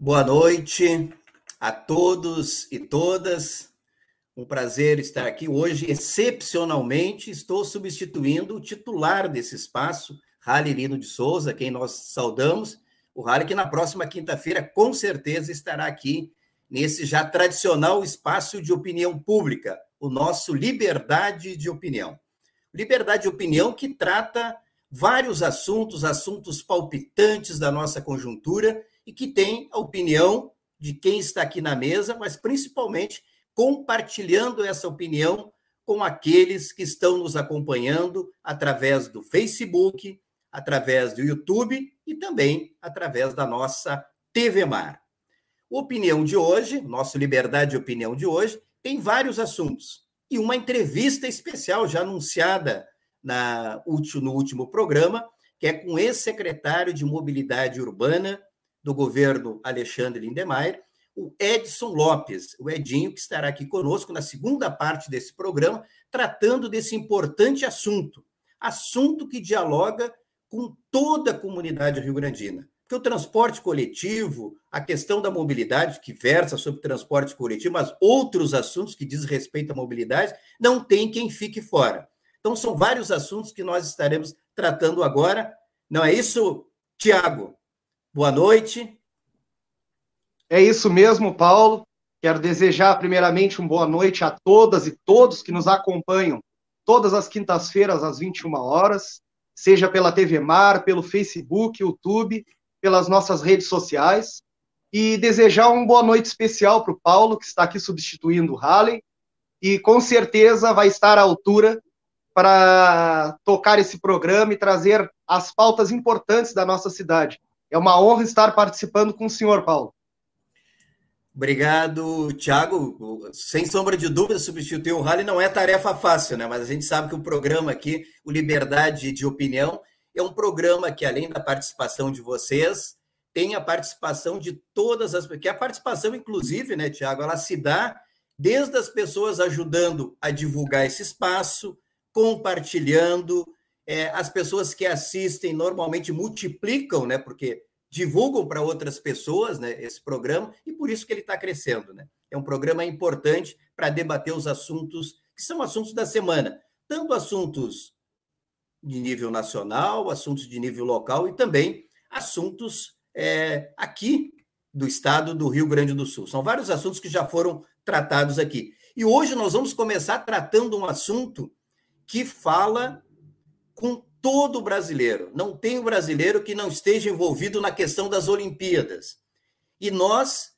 Boa noite a todos e todas. Um prazer estar aqui hoje. Excepcionalmente, estou substituindo o titular desse espaço, Rally Lino de Souza, quem nós saudamos. O Rally que na próxima quinta-feira, com certeza, estará aqui nesse já tradicional espaço de opinião pública, o nosso Liberdade de Opinião. Liberdade de Opinião que trata vários assuntos, assuntos palpitantes da nossa conjuntura e que tem a opinião de quem está aqui na mesa, mas principalmente compartilhando essa opinião com aqueles que estão nos acompanhando através do Facebook, através do YouTube e também através da nossa TV Mar. O opinião de hoje, nosso Liberdade de Opinião de hoje, tem vários assuntos. E uma entrevista especial já anunciada na, no último programa, que é com ex-secretário de Mobilidade Urbana do governo Alexandre Lindemeyer, o Edson Lopes, o Edinho, que estará aqui conosco na segunda parte desse programa, tratando desse importante assunto. Assunto que dialoga com toda a comunidade rio-grandina. Porque o transporte coletivo, a questão da mobilidade, que versa sobre transporte coletivo, mas outros assuntos que diz respeito à mobilidade, não tem quem fique fora. Então, são vários assuntos que nós estaremos tratando agora. Não é isso, Tiago? Boa noite. É isso mesmo, Paulo. Quero desejar, primeiramente, uma boa noite a todas e todos que nos acompanham todas as quintas-feiras, às 21 horas, seja pela TV Mar, pelo Facebook, YouTube, pelas nossas redes sociais. E desejar uma boa noite especial para o Paulo, que está aqui substituindo o Halley, e com certeza vai estar à altura para tocar esse programa e trazer as pautas importantes da nossa cidade. É uma honra estar participando com o senhor, Paulo. Obrigado, Thiago. Sem sombra de dúvida, substituir o Rally não é tarefa fácil, né? Mas a gente sabe que o programa aqui, o Liberdade de Opinião, é um programa que, além da participação de vocês, tem a participação de todas as que a participação, inclusive, né, Tiago, ela se dá desde as pessoas ajudando a divulgar esse espaço, compartilhando, é, as pessoas que assistem normalmente multiplicam, né? Porque divulgam para outras pessoas né, esse programa e por isso que ele está crescendo. Né? É um programa importante para debater os assuntos que são assuntos da semana, tanto assuntos de nível nacional, assuntos de nível local e também assuntos é, aqui do estado do Rio Grande do Sul. São vários assuntos que já foram tratados aqui. E hoje nós vamos começar tratando um assunto que fala com todo brasileiro. Não tem um brasileiro que não esteja envolvido na questão das Olimpíadas. E nós,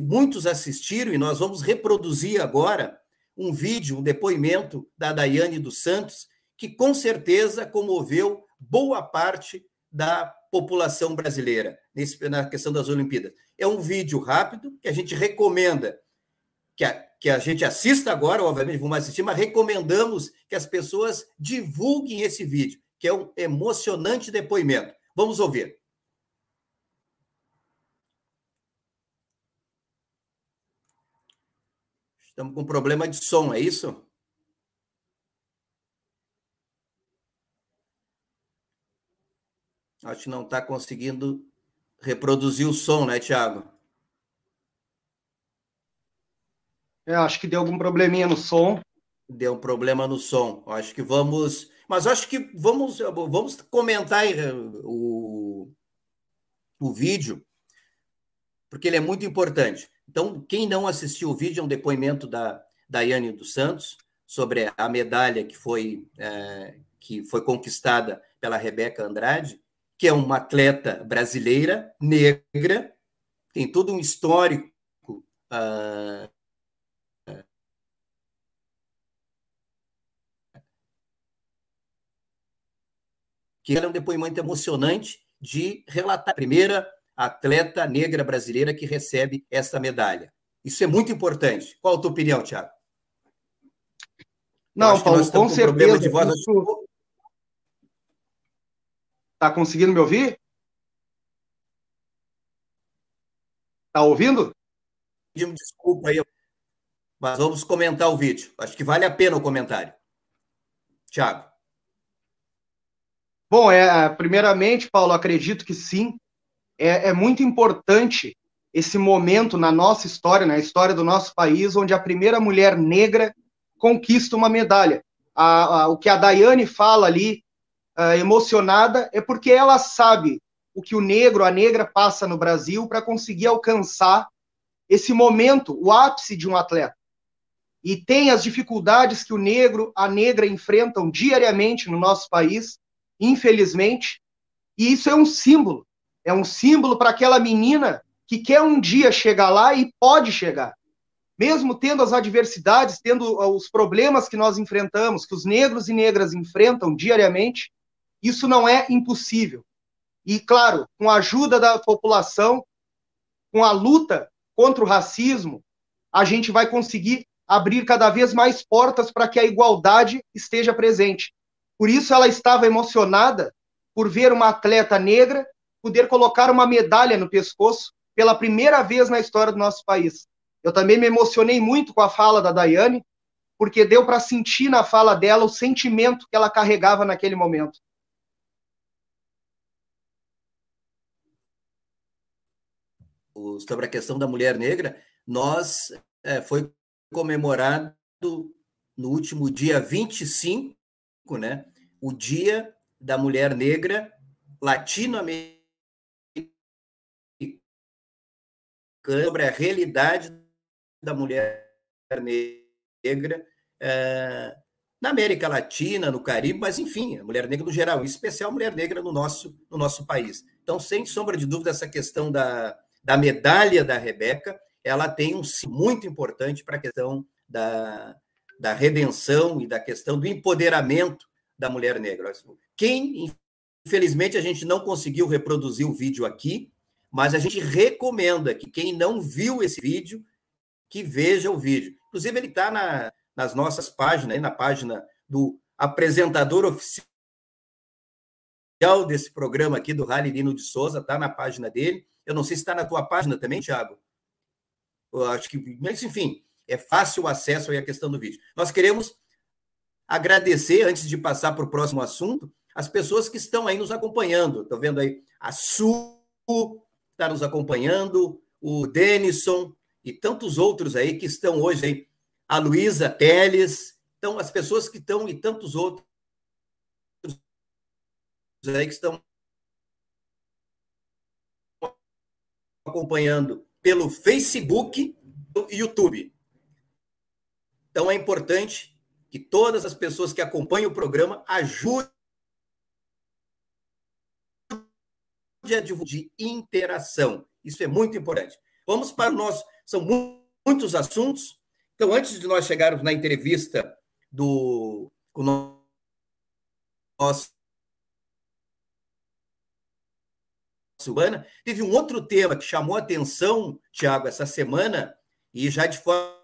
muitos assistiram, e nós vamos reproduzir agora um vídeo, um depoimento da Daiane dos Santos, que com certeza comoveu boa parte da população brasileira nesse, na questão das Olimpíadas. É um vídeo rápido que a gente recomenda que a, que a gente assista agora, obviamente vamos assistir, mas recomendamos que as pessoas divulguem esse vídeo, que é um emocionante depoimento. Vamos ouvir. Estamos com problema de som, é isso? Acho que não está conseguindo reproduzir o som, né, Tiago? É, acho que deu algum probleminha no som. Deu problema no som. Acho que vamos. Mas acho que vamos, vamos comentar o, o vídeo, porque ele é muito importante. Então, quem não assistiu o vídeo, é um depoimento da Daiane dos Santos sobre a medalha que foi, é, que foi conquistada pela Rebeca Andrade, que é uma atleta brasileira, negra, tem todo um histórico uh, que é um depoimento emocionante de relatar a primeira atleta negra brasileira que recebe essa medalha. Isso é muito importante. Qual a tua opinião, Tiago? Não, Paulo, com, com certeza. de voz. Isso... Tá conseguindo me ouvir? Tá ouvindo? Desculpa aí, mas vamos comentar o vídeo. Acho que vale a pena o comentário. Tiago. Bom, é, primeiramente, Paulo, acredito que sim. É, é muito importante esse momento na nossa história, na história do nosso país, onde a primeira mulher negra conquista uma medalha. A, a, o que a Daiane fala ali, uh, emocionada, é porque ela sabe o que o negro, a negra passa no Brasil para conseguir alcançar esse momento, o ápice de um atleta. E tem as dificuldades que o negro, a negra enfrentam diariamente no nosso país, infelizmente, e isso é um símbolo. É um símbolo para aquela menina que quer um dia chegar lá e pode chegar. Mesmo tendo as adversidades, tendo os problemas que nós enfrentamos, que os negros e negras enfrentam diariamente, isso não é impossível. E, claro, com a ajuda da população, com a luta contra o racismo, a gente vai conseguir abrir cada vez mais portas para que a igualdade esteja presente. Por isso, ela estava emocionada por ver uma atleta negra poder colocar uma medalha no pescoço pela primeira vez na história do nosso país. Eu também me emocionei muito com a fala da Daiane, porque deu para sentir na fala dela o sentimento que ela carregava naquele momento. Sobre a questão da mulher negra, nós é, foi comemorado no último dia 25, né, o Dia da Mulher Negra Latino-Americana sobre a realidade da mulher negra é, na América Latina, no Caribe, mas enfim, a mulher negra no geral, em especial a mulher negra no nosso, no nosso país. Então, sem sombra de dúvida, essa questão da, da medalha da Rebeca, ela tem um sim muito importante para a questão da, da redenção e da questão do empoderamento da mulher negra. Quem, infelizmente, a gente não conseguiu reproduzir o vídeo aqui, mas a gente recomenda que quem não viu esse vídeo, que veja o vídeo. Inclusive, ele está na, nas nossas páginas, na página do apresentador oficial desse programa aqui, do Rally Lino de Souza, está na página dele. Eu não sei se está na tua página também, Thiago. Eu acho que, mas enfim, é fácil o acesso aí à questão do vídeo. Nós queremos agradecer, antes de passar para o próximo assunto, as pessoas que estão aí nos acompanhando. Estou vendo aí a Su, está nos acompanhando, o Denison e tantos outros aí que estão hoje aí, a Luísa Teles, então as pessoas que estão e tantos outros aí que estão acompanhando pelo Facebook e YouTube. Então é importante que todas as pessoas que acompanham o programa ajudem de interação. Isso é muito importante. Vamos para o nosso. São muitos assuntos. Então, antes de nós chegarmos na entrevista do com o nosso Urbana, teve um outro tema que chamou a atenção, Tiago, essa semana, e já de forma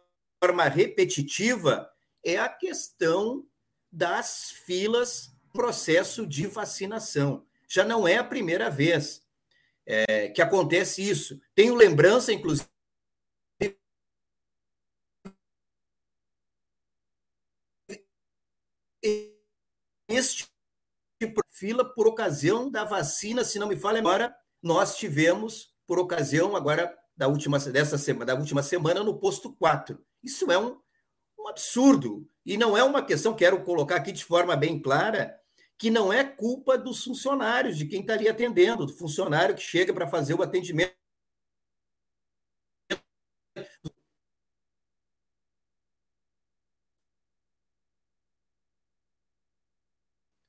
repetitiva, é a questão das filas processo de vacinação já não é a primeira vez é, que acontece isso. Tenho lembrança, inclusive, este tipo fila por ocasião da vacina, se não me falha agora, nós tivemos por ocasião agora da última dessa semana, da última semana no posto 4. Isso é um, um absurdo e não é uma questão quero colocar aqui de forma bem clara, que não é culpa dos funcionários, de quem está ali atendendo, do funcionário que chega para fazer o atendimento.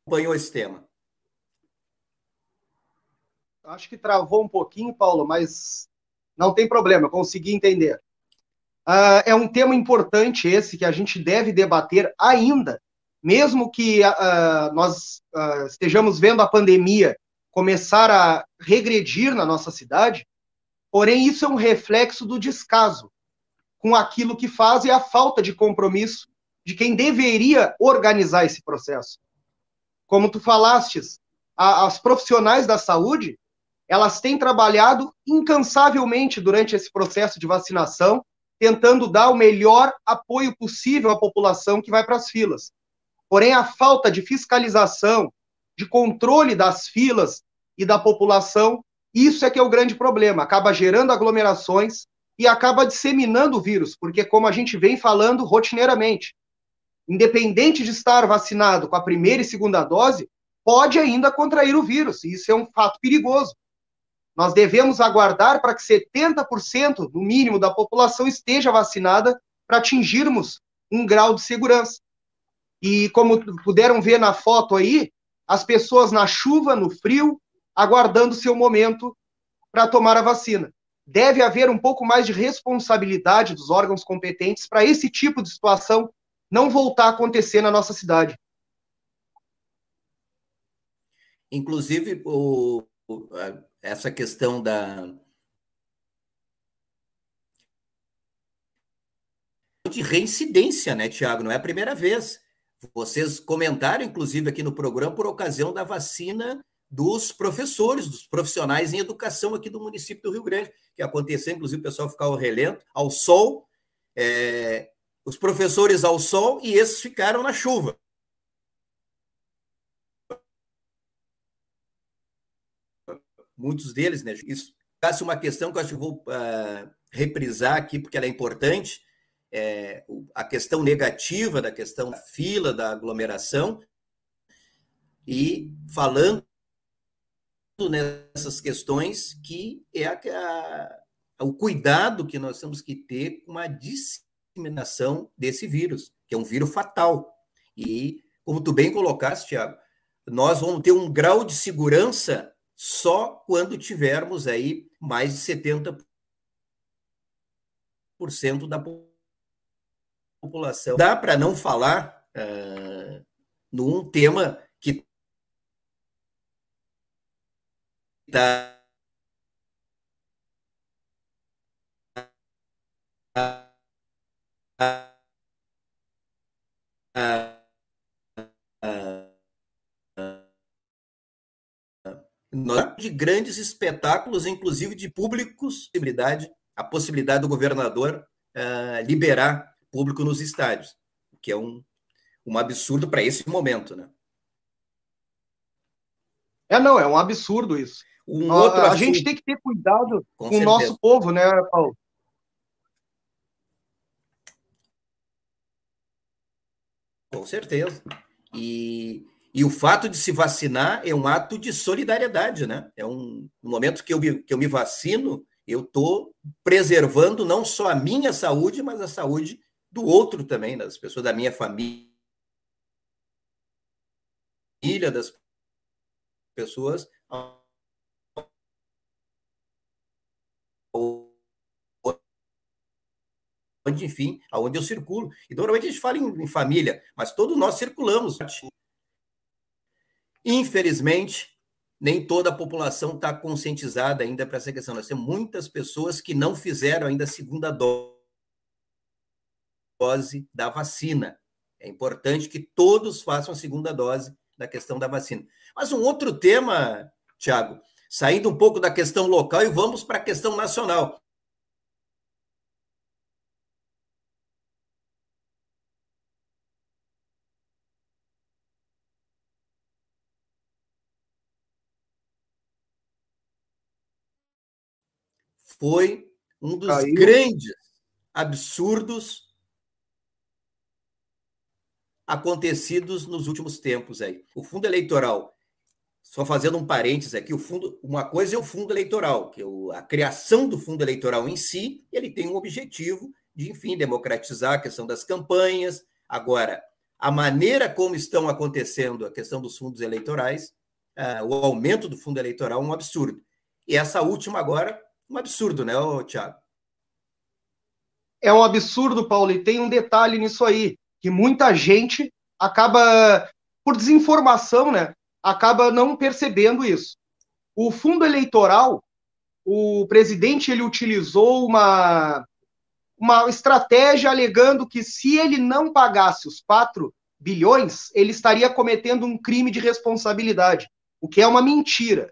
Acompanhou esse tema. Acho que travou um pouquinho, Paulo, mas não tem problema, consegui entender. Uh, é um tema importante esse que a gente deve debater ainda mesmo que uh, nós uh, estejamos vendo a pandemia começar a regredir na nossa cidade, porém isso é um reflexo do descaso com aquilo que faz e a falta de compromisso de quem deveria organizar esse processo. Como tu falastes, a, as profissionais da saúde, elas têm trabalhado incansavelmente durante esse processo de vacinação, tentando dar o melhor apoio possível à população que vai para as filas. Porém, a falta de fiscalização, de controle das filas e da população, Isso é que é o grande problema, acaba gerando aglomerações e acaba disseminando o vírus, porque como a gente vem falando rotineiramente, independente de estar vacinado com a primeira e segunda dose, pode ainda contrair o vírus, e isso é um fato perigoso. Nós devemos aguardar para que 70%, no mínimo, da população esteja vacinada para atingirmos um grau de segurança. E como puderam ver na foto aí, as pessoas na chuva, no frio, aguardando seu momento para tomar a vacina. Deve haver um pouco mais de responsabilidade dos órgãos competentes para esse tipo de situação não voltar a acontecer na nossa cidade. Inclusive, o, essa questão da. de reincidência, né, Tiago? Não é a primeira vez. Vocês comentaram, inclusive, aqui no programa, por ocasião da vacina dos professores, dos profissionais em educação aqui do município do Rio Grande, que aconteceu, inclusive, o pessoal ficar ao relento, ao sol, é, os professores ao sol e esses ficaram na chuva. Muitos deles, né? Isso é uma questão que eu acho que vou uh, reprisar aqui, porque ela é importante. É, a questão negativa da questão da fila, da aglomeração, e falando nessas questões que é a, a, o cuidado que nós temos que ter com a disseminação desse vírus, que é um vírus fatal. E, como tu bem colocaste, Tiago, nós vamos ter um grau de segurança só quando tivermos aí mais de 70% da população. Dá para não falar uh, num tema que está de grandes espetáculos, inclusive de públicos, possibilidade, a possibilidade do governador uh, liberar público nos estádios, o que é um, um absurdo para esse momento, né? É, não, é um absurdo isso. Um a, a gente tem que ter cuidado com, com o nosso povo, né, Paulo? Com certeza. E, e o fato de se vacinar é um ato de solidariedade, né? É um momento que eu, me, que eu me vacino, eu estou preservando não só a minha saúde, mas a saúde do outro também, das pessoas da minha família, das pessoas onde, enfim, aonde eu circulo. E normalmente a gente fala em, em família, mas todos nós circulamos. Infelizmente, nem toda a população está conscientizada ainda para essa questão. Nós temos muitas pessoas que não fizeram ainda a segunda dose da vacina. É importante que todos façam a segunda dose da questão da vacina. Mas um outro tema, Tiago, saindo um pouco da questão local e vamos para a questão nacional. Foi um dos Caiu. grandes absurdos acontecidos nos últimos tempos aí. O fundo eleitoral, só fazendo um parênteses aqui, o fundo, uma coisa é o fundo eleitoral, que é a criação do fundo eleitoral em si, ele tem um objetivo de, enfim, democratizar a questão das campanhas. Agora, a maneira como estão acontecendo a questão dos fundos eleitorais, uh, o aumento do fundo eleitoral é um absurdo. E essa última agora um absurdo, né, Tiago? É um absurdo, Paulo, e tem um detalhe nisso aí, que muita gente acaba, por desinformação, né, acaba não percebendo isso. O fundo eleitoral, o presidente ele utilizou uma, uma estratégia alegando que se ele não pagasse os 4 bilhões, ele estaria cometendo um crime de responsabilidade, o que é uma mentira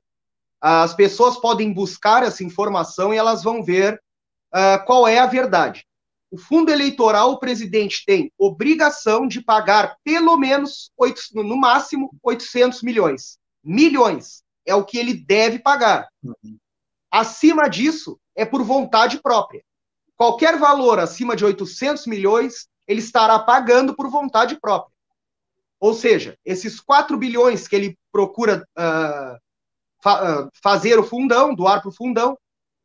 as pessoas podem buscar essa informação e elas vão ver uh, qual é a verdade. O fundo eleitoral, o presidente tem obrigação de pagar pelo menos, 8, no máximo, 800 milhões. Milhões é o que ele deve pagar. Uhum. Acima disso, é por vontade própria. Qualquer valor acima de 800 milhões, ele estará pagando por vontade própria. Ou seja, esses 4 bilhões que ele procura uh, fa uh, fazer o fundão, doar para o fundão,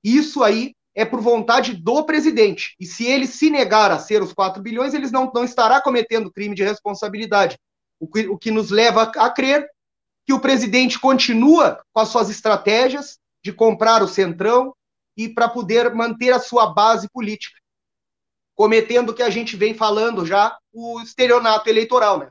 isso aí é por vontade do presidente. E se ele se negar a ser os 4 bilhões, ele não, não estará cometendo crime de responsabilidade. O que, o que nos leva a, a crer que o presidente continua com as suas estratégias de comprar o centrão e para poder manter a sua base política, cometendo o que a gente vem falando já, o estelionato eleitoral, né?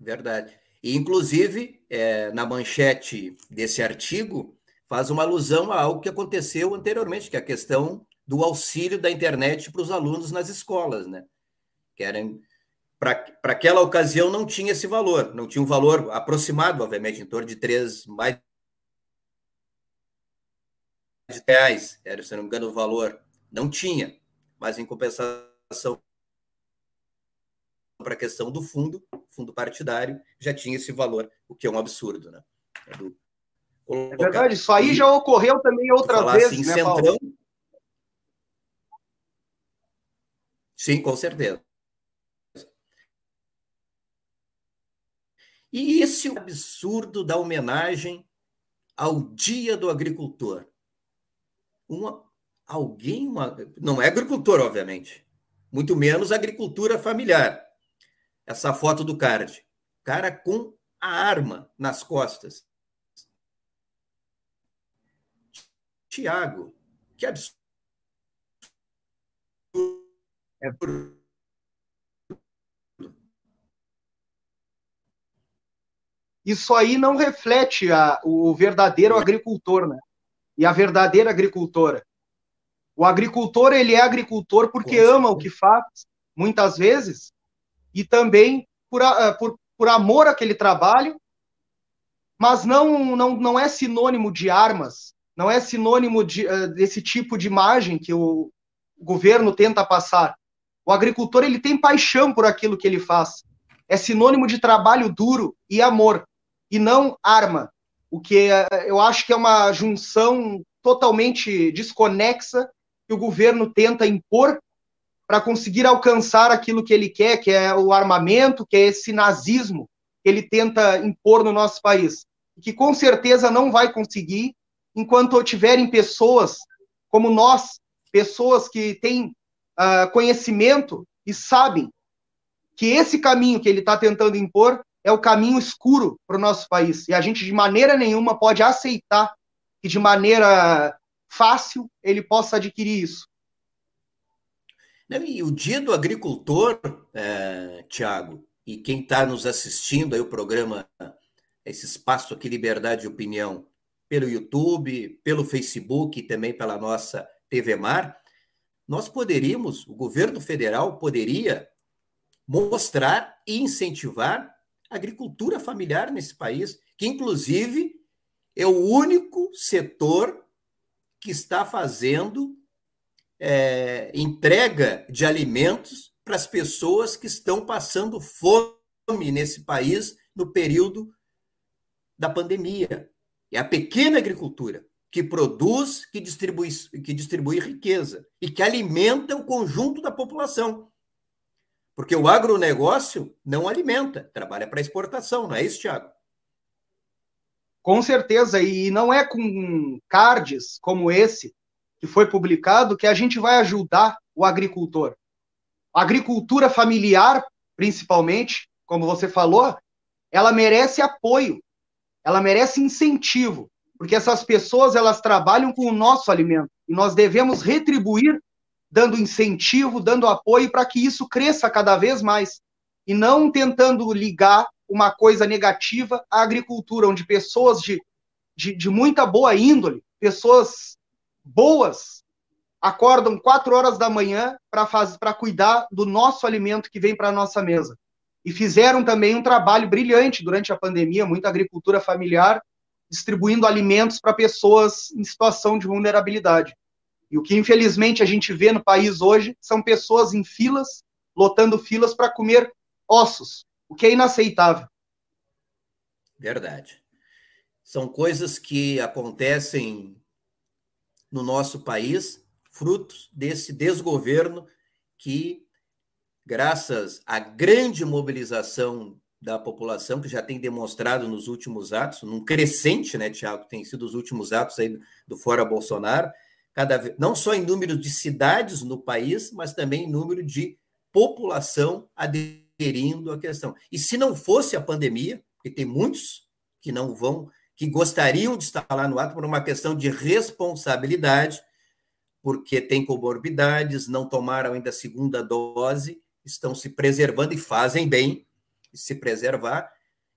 Verdade. Inclusive, é, na manchete desse artigo, faz uma alusão a algo que aconteceu anteriormente, que é a questão do auxílio da internet para os alunos nas escolas, né? Para aquela ocasião não tinha esse valor, não tinha um valor aproximado, obviamente, em torno de três mais de reais, era, se não me engano, o valor. Não tinha, mas em compensação para a questão do fundo, fundo partidário, já tinha esse valor, o que é um absurdo, né? É, do... é verdade, isso aí já ocorreu também outras vezes, assim, né, centrão... Paulo? Sim, com certeza. E esse absurdo da homenagem ao Dia do Agricultor. Uma, alguém, uma, não é agricultor, obviamente, muito menos agricultura familiar. Essa foto do card. Cara com a arma nas costas. Tiago, que absurdo. É isso aí não reflete a, o verdadeiro agricultor, né? E a verdadeira agricultora. O agricultor, ele é agricultor porque ama o que faz, muitas vezes, e também por, por, por amor àquele trabalho, mas não, não, não é sinônimo de armas, não é sinônimo de, uh, desse tipo de imagem que o governo tenta passar. O agricultor ele tem paixão por aquilo que ele faz. É sinônimo de trabalho duro e amor e não arma, o que é, eu acho que é uma junção totalmente desconexa que o governo tenta impor para conseguir alcançar aquilo que ele quer, que é o armamento, que é esse nazismo que ele tenta impor no nosso país, e que com certeza não vai conseguir enquanto tiverem pessoas como nós, pessoas que têm uh, conhecimento e sabem que esse caminho que ele está tentando impor é o caminho escuro para o nosso país. E a gente, de maneira nenhuma, pode aceitar que, de maneira fácil, ele possa adquirir isso. E o dia do agricultor, é, Tiago, e quem está nos assistindo aí o programa, esse espaço aqui, Liberdade de Opinião, pelo YouTube, pelo Facebook e também pela nossa TV Mar, nós poderíamos, o governo federal poderia mostrar e incentivar agricultura familiar nesse país, que inclusive é o único setor que está fazendo é, entrega de alimentos para as pessoas que estão passando fome nesse país no período da pandemia. É a pequena agricultura que produz, que distribui, que distribui riqueza e que alimenta o conjunto da população. Porque o agronegócio não alimenta, trabalha para exportação, não é isso, Tiago? Com certeza, e não é com cards como esse que foi publicado que a gente vai ajudar o agricultor. A agricultura familiar, principalmente, como você falou, ela merece apoio, ela merece incentivo, porque essas pessoas elas trabalham com o nosso alimento e nós devemos retribuir dando incentivo, dando apoio para que isso cresça cada vez mais e não tentando ligar uma coisa negativa à agricultura, onde pessoas de, de, de muita boa índole, pessoas boas, acordam quatro horas da manhã para cuidar do nosso alimento que vem para a nossa mesa. E fizeram também um trabalho brilhante durante a pandemia, muita agricultura familiar, distribuindo alimentos para pessoas em situação de vulnerabilidade. E o que infelizmente a gente vê no país hoje são pessoas em filas, lotando filas para comer ossos, o que é inaceitável. Verdade. São coisas que acontecem no nosso país, frutos desse desgoverno que, graças à grande mobilização da população, que já tem demonstrado nos últimos atos, num crescente, né, Tiago, tem sido os últimos atos aí do Fora Bolsonaro, cada vez, não só em número de cidades no país, mas também em número de população aderindo à questão. E se não fosse a pandemia, porque tem muitos que não vão, que gostariam de estar lá no ato por uma questão de responsabilidade, porque têm comorbidades, não tomaram ainda a segunda dose, estão se preservando e fazem bem se preservar,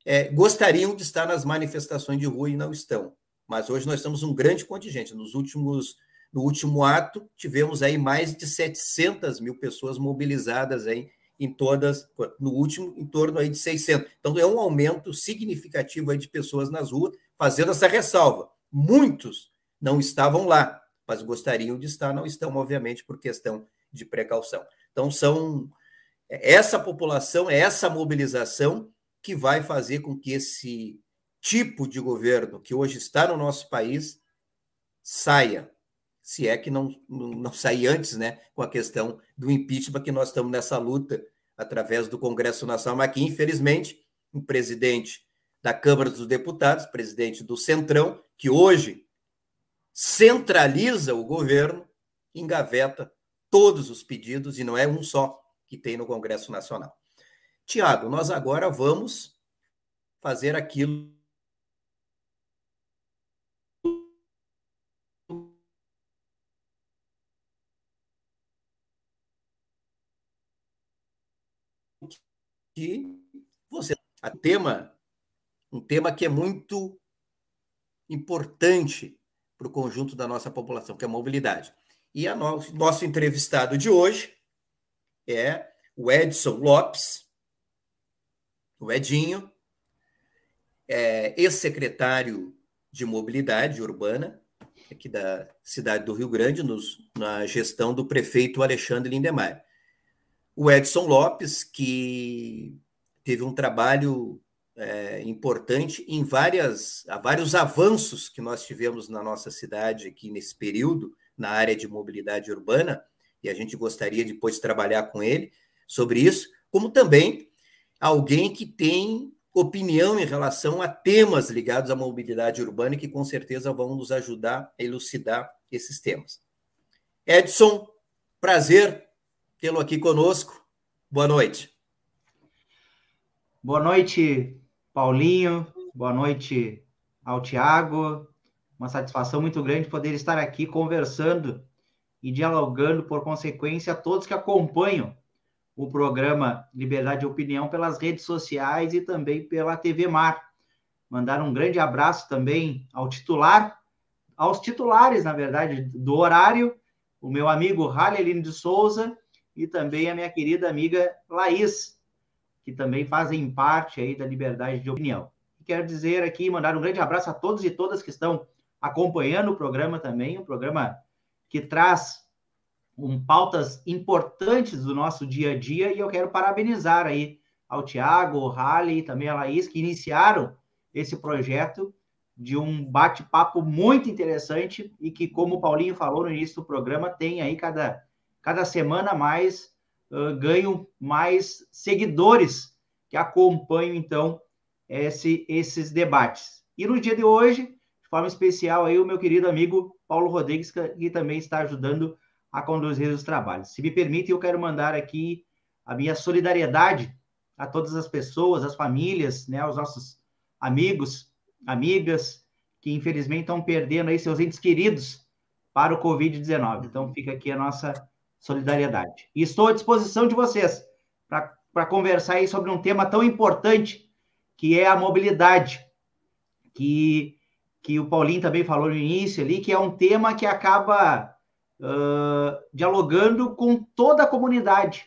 é, gostariam de estar nas manifestações de rua e não estão. Mas hoje nós temos um grande contingente. Nos últimos, no último ato, tivemos aí mais de 700 mil pessoas mobilizadas aí em todas, no último, em torno aí de 600. Então, é um aumento significativo aí de pessoas nas ruas, fazendo essa ressalva. Muitos não estavam lá, mas gostariam de estar, não estão, obviamente, por questão de precaução. Então, são essa população, é essa mobilização que vai fazer com que esse tipo de governo que hoje está no nosso país saia, se é que não, não sair antes, né, com a questão do impeachment, que nós estamos nessa luta através do Congresso Nacional, mas que, infelizmente, o presidente da Câmara dos Deputados, presidente do Centrão, que hoje centraliza o governo, engaveta todos os pedidos, e não é um só que tem no Congresso Nacional. Tiago, nós agora vamos fazer aquilo que você a tema um tema que é muito importante para o conjunto da nossa população, que é a mobilidade. E a no, nosso entrevistado de hoje é o Edson Lopes, o Edinho, é ex-secretário de Mobilidade Urbana, aqui da cidade do Rio Grande, nos, na gestão do prefeito Alexandre Lindemeyer o Edson Lopes, que teve um trabalho é, importante em várias, vários avanços que nós tivemos na nossa cidade aqui nesse período, na área de mobilidade urbana, e a gente gostaria depois de trabalhar com ele sobre isso, como também alguém que tem opinião em relação a temas ligados à mobilidade urbana e que com certeza vão nos ajudar a elucidar esses temas. Edson, prazer tê-lo aqui conosco. Boa noite. Boa noite, Paulinho. Boa noite ao Tiago. Uma satisfação muito grande poder estar aqui conversando e dialogando, por consequência, a todos que acompanham o programa Liberdade de Opinião pelas redes sociais e também pela TV Mar. Mandar um grande abraço também ao titular, aos titulares, na verdade, do horário, o meu amigo Raleline de Souza e também a minha querida amiga Laís, que também fazem parte aí da liberdade de opinião. Quero dizer aqui, mandar um grande abraço a todos e todas que estão acompanhando o programa também, um programa que traz um, pautas importantes do nosso dia a dia, e eu quero parabenizar aí ao Tiago, ao Raleigh e também a Laís, que iniciaram esse projeto de um bate-papo muito interessante e que, como o Paulinho falou no início do programa, tem aí cada cada semana mais uh, ganho mais seguidores que acompanham, então, esse, esses debates. E no dia de hoje, de forma especial, aí, o meu querido amigo Paulo Rodrigues, que também está ajudando a conduzir os trabalhos. Se me permite, eu quero mandar aqui a minha solidariedade a todas as pessoas, as famílias, né, aos nossos amigos, amigas, que infelizmente estão perdendo aí seus entes queridos para o Covid-19. Então, fica aqui a nossa solidariedade. E estou à disposição de vocês para conversar aí sobre um tema tão importante que é a mobilidade, que, que o Paulinho também falou no início ali, que é um tema que acaba uh, dialogando com toda a comunidade,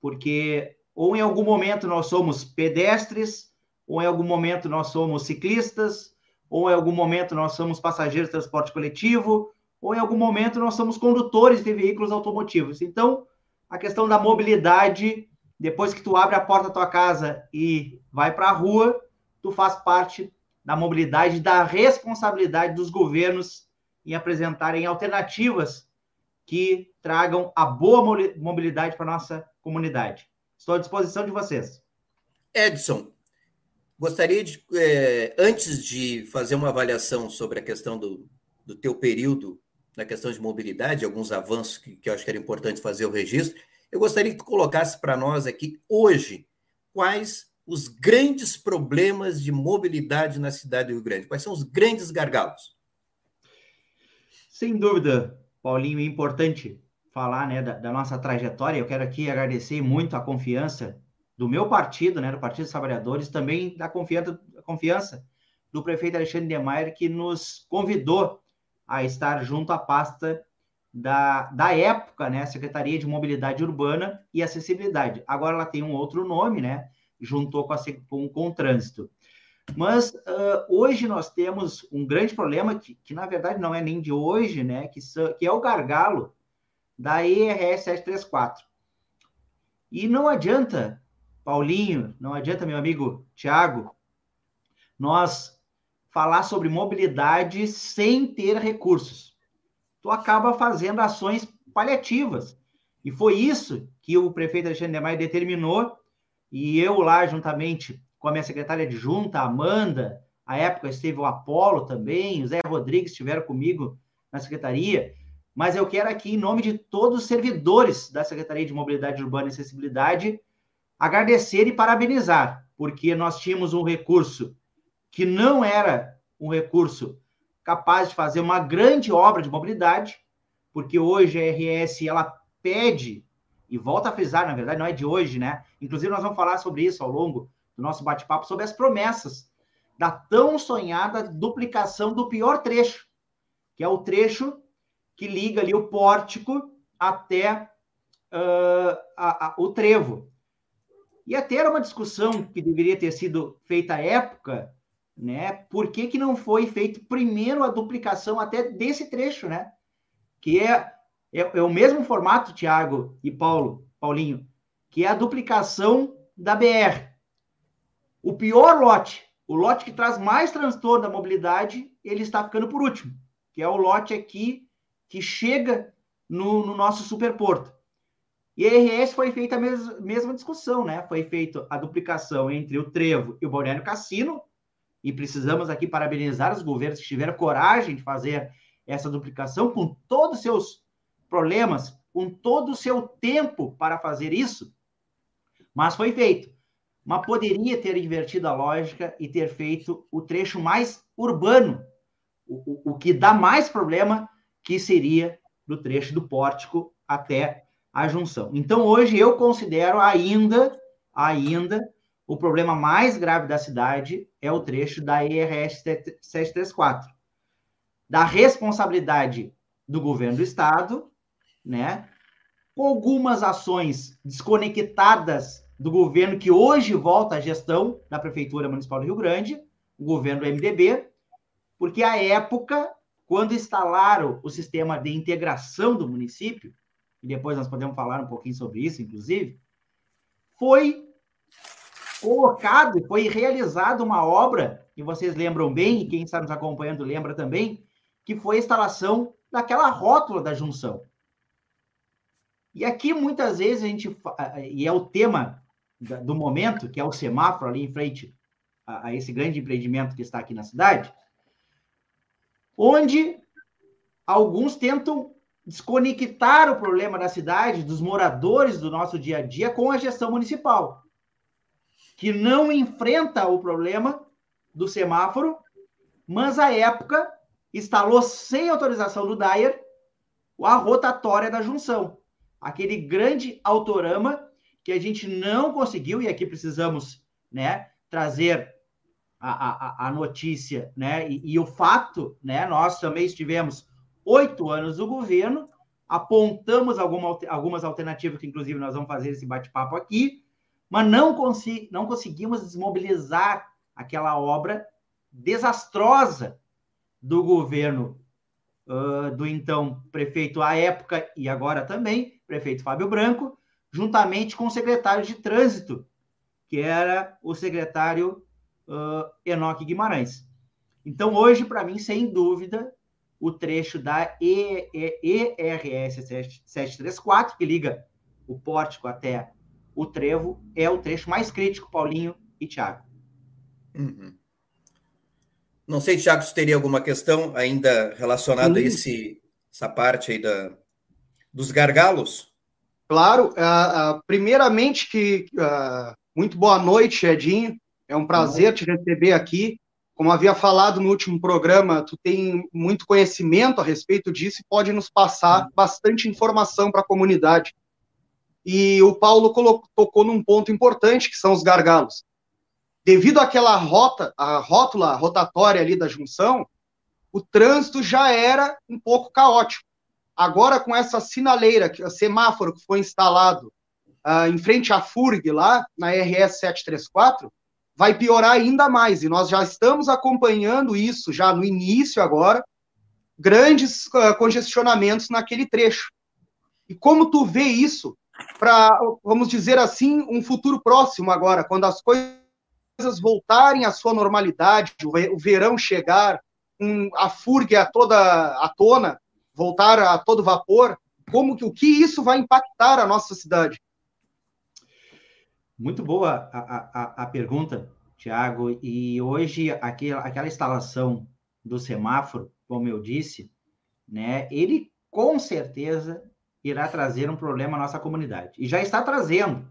porque ou em algum momento nós somos pedestres, ou em algum momento nós somos ciclistas, ou em algum momento nós somos passageiros de transporte coletivo, ou em algum momento nós somos condutores de veículos automotivos. Então, a questão da mobilidade, depois que tu abre a porta da tua casa e vai para a rua, tu faz parte da mobilidade, da responsabilidade dos governos em apresentarem alternativas que tragam a boa mobilidade para nossa comunidade. Estou à disposição de vocês. Edson, gostaria de, é, antes de fazer uma avaliação sobre a questão do, do teu período na questão de mobilidade, alguns avanços que, que eu acho que era importante fazer o registro, eu gostaria que tu colocasse para nós aqui, hoje, quais os grandes problemas de mobilidade na cidade do Rio Grande, quais são os grandes gargalos? Sem dúvida, Paulinho, é importante falar né, da, da, nossa trajetória. Eu quero aqui agradecer muito a confiança do meu partido, né, do Partido dos Trabalhadores, também da confiança, confiança do prefeito Alexandre de Maia, que nos convidou a estar junto à pasta da, da época, né, Secretaria de Mobilidade Urbana e Acessibilidade. Agora ela tem um outro nome, né, juntou com, a, com, com o trânsito. Mas uh, hoje nós temos um grande problema que, que, na verdade, não é nem de hoje, né? Que, que é o gargalo da ERS 734. E não adianta, Paulinho, não adianta, meu amigo Tiago, nós falar sobre mobilidade sem ter recursos. Tu acaba fazendo ações paliativas. E foi isso que o prefeito Alexandre de Maia determinou, e eu lá, juntamente com a minha secretária de junta, Amanda, a época esteve o Apolo também, o Zé Rodrigues estiveram comigo na secretaria, mas eu quero aqui, em nome de todos os servidores da Secretaria de Mobilidade Urbana e Acessibilidade, agradecer e parabenizar, porque nós tínhamos um recurso que não era um recurso capaz de fazer uma grande obra de mobilidade, porque hoje a RS ela pede e volta a frisar, na verdade, não é de hoje, né? Inclusive nós vamos falar sobre isso ao longo do nosso bate-papo sobre as promessas da tão sonhada duplicação do pior trecho, que é o trecho que liga ali o pórtico até uh, a, a, o trevo. E até era uma discussão que deveria ter sido feita à época, né? Por que, que não foi feito primeiro a duplicação até desse trecho, né? Que é, é, é o mesmo formato, Tiago e Paulo, Paulinho, que é a duplicação da BR. O pior lote, o lote que traz mais transtorno da mobilidade, ele está ficando por último, que é o lote aqui que chega no, no nosso superporto. E a RS foi feita a mes mesma discussão, né? Foi feita a duplicação entre o Trevo e o Balneário Cassino, e precisamos aqui parabenizar os governos que tiveram coragem de fazer essa duplicação com todos os seus problemas, com todo o seu tempo para fazer isso, mas foi feito mas poderia ter invertido a lógica e ter feito o trecho mais urbano, o, o, o que dá mais problema, que seria do trecho do pórtico até a junção. Então, hoje eu considero ainda, ainda, o problema mais grave da cidade é o trecho da ERS 734. Da responsabilidade do governo do estado, né? Com algumas ações desconectadas do governo que hoje volta à gestão da Prefeitura Municipal do Rio Grande, o governo do MDB, porque à época, quando instalaram o sistema de integração do município, e depois nós podemos falar um pouquinho sobre isso, inclusive, foi colocado, foi realizada uma obra, que vocês lembram bem, e quem está nos acompanhando lembra também, que foi a instalação daquela rótula da junção. E aqui muitas vezes a gente, e é o tema do momento, que é o semáforo ali em frente a, a esse grande empreendimento que está aqui na cidade, onde alguns tentam desconectar o problema da cidade, dos moradores do nosso dia a dia, com a gestão municipal, que não enfrenta o problema do semáforo, mas à época instalou sem autorização do Dyer a rotatória da junção, aquele grande autorama que a gente não conseguiu, e aqui precisamos né, trazer a, a, a notícia né, e, e, o fato, né, nós também estivemos oito anos no governo, apontamos alguma, algumas alternativas, que inclusive nós vamos fazer esse bate-papo aqui, mas não, consi não conseguimos desmobilizar aquela obra desastrosa do governo uh, do então prefeito à época e agora também, prefeito Fábio Branco, juntamente com o secretário de trânsito, que era o secretário uh, Enoque Guimarães. Então, hoje, para mim, sem dúvida, o trecho da ERS 734, que liga o pórtico até o trevo, é o trecho mais crítico, Paulinho e Tiago. Uhum. Não sei, Tiago, se teria alguma questão ainda relacionada a esse, essa parte aí da, dos gargalos? Claro, uh, uh, primeiramente que uh, muito boa noite, Edinho. É um prazer te receber aqui. Como havia falado no último programa, tu tem muito conhecimento a respeito disso e pode nos passar bastante informação para a comunidade. E o Paulo colocou, tocou num ponto importante, que são os gargalos. Devido àquela rota, a rótula rotatória ali da junção, o trânsito já era um pouco caótico. Agora, com essa sinaleira, semáforo que foi instalado uh, em frente à FURG, lá na RS 734, vai piorar ainda mais. E nós já estamos acompanhando isso já no início agora, grandes uh, congestionamentos naquele trecho. E como tu vê isso para, vamos dizer assim, um futuro próximo agora, quando as coisas voltarem à sua normalidade, o verão chegar, um, a FURG a toda a tona, voltar a todo vapor, como que o que isso vai impactar a nossa cidade? Muito boa a, a, a pergunta, Tiago. E hoje aquela, aquela instalação do semáforo, como eu disse, né, ele com certeza irá trazer um problema à nossa comunidade. E já está trazendo,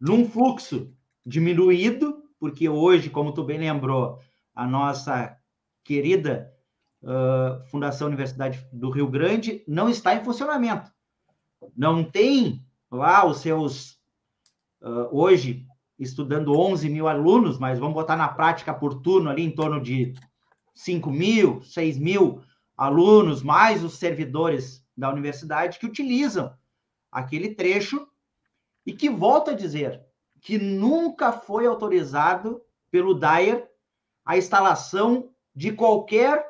num fluxo diminuído, porque hoje, como tu bem lembrou, a nossa querida uh, Fundação Universidade do Rio Grande não está em funcionamento. Não tem lá os seus, uh, hoje, estudando 11 mil alunos, mas vamos botar na prática por turno ali em torno de 5 mil, 6 mil alunos, mais os servidores da universidade que utilizam aquele trecho e que, volto a dizer, que nunca foi autorizado pelo DAER a instalação de qualquer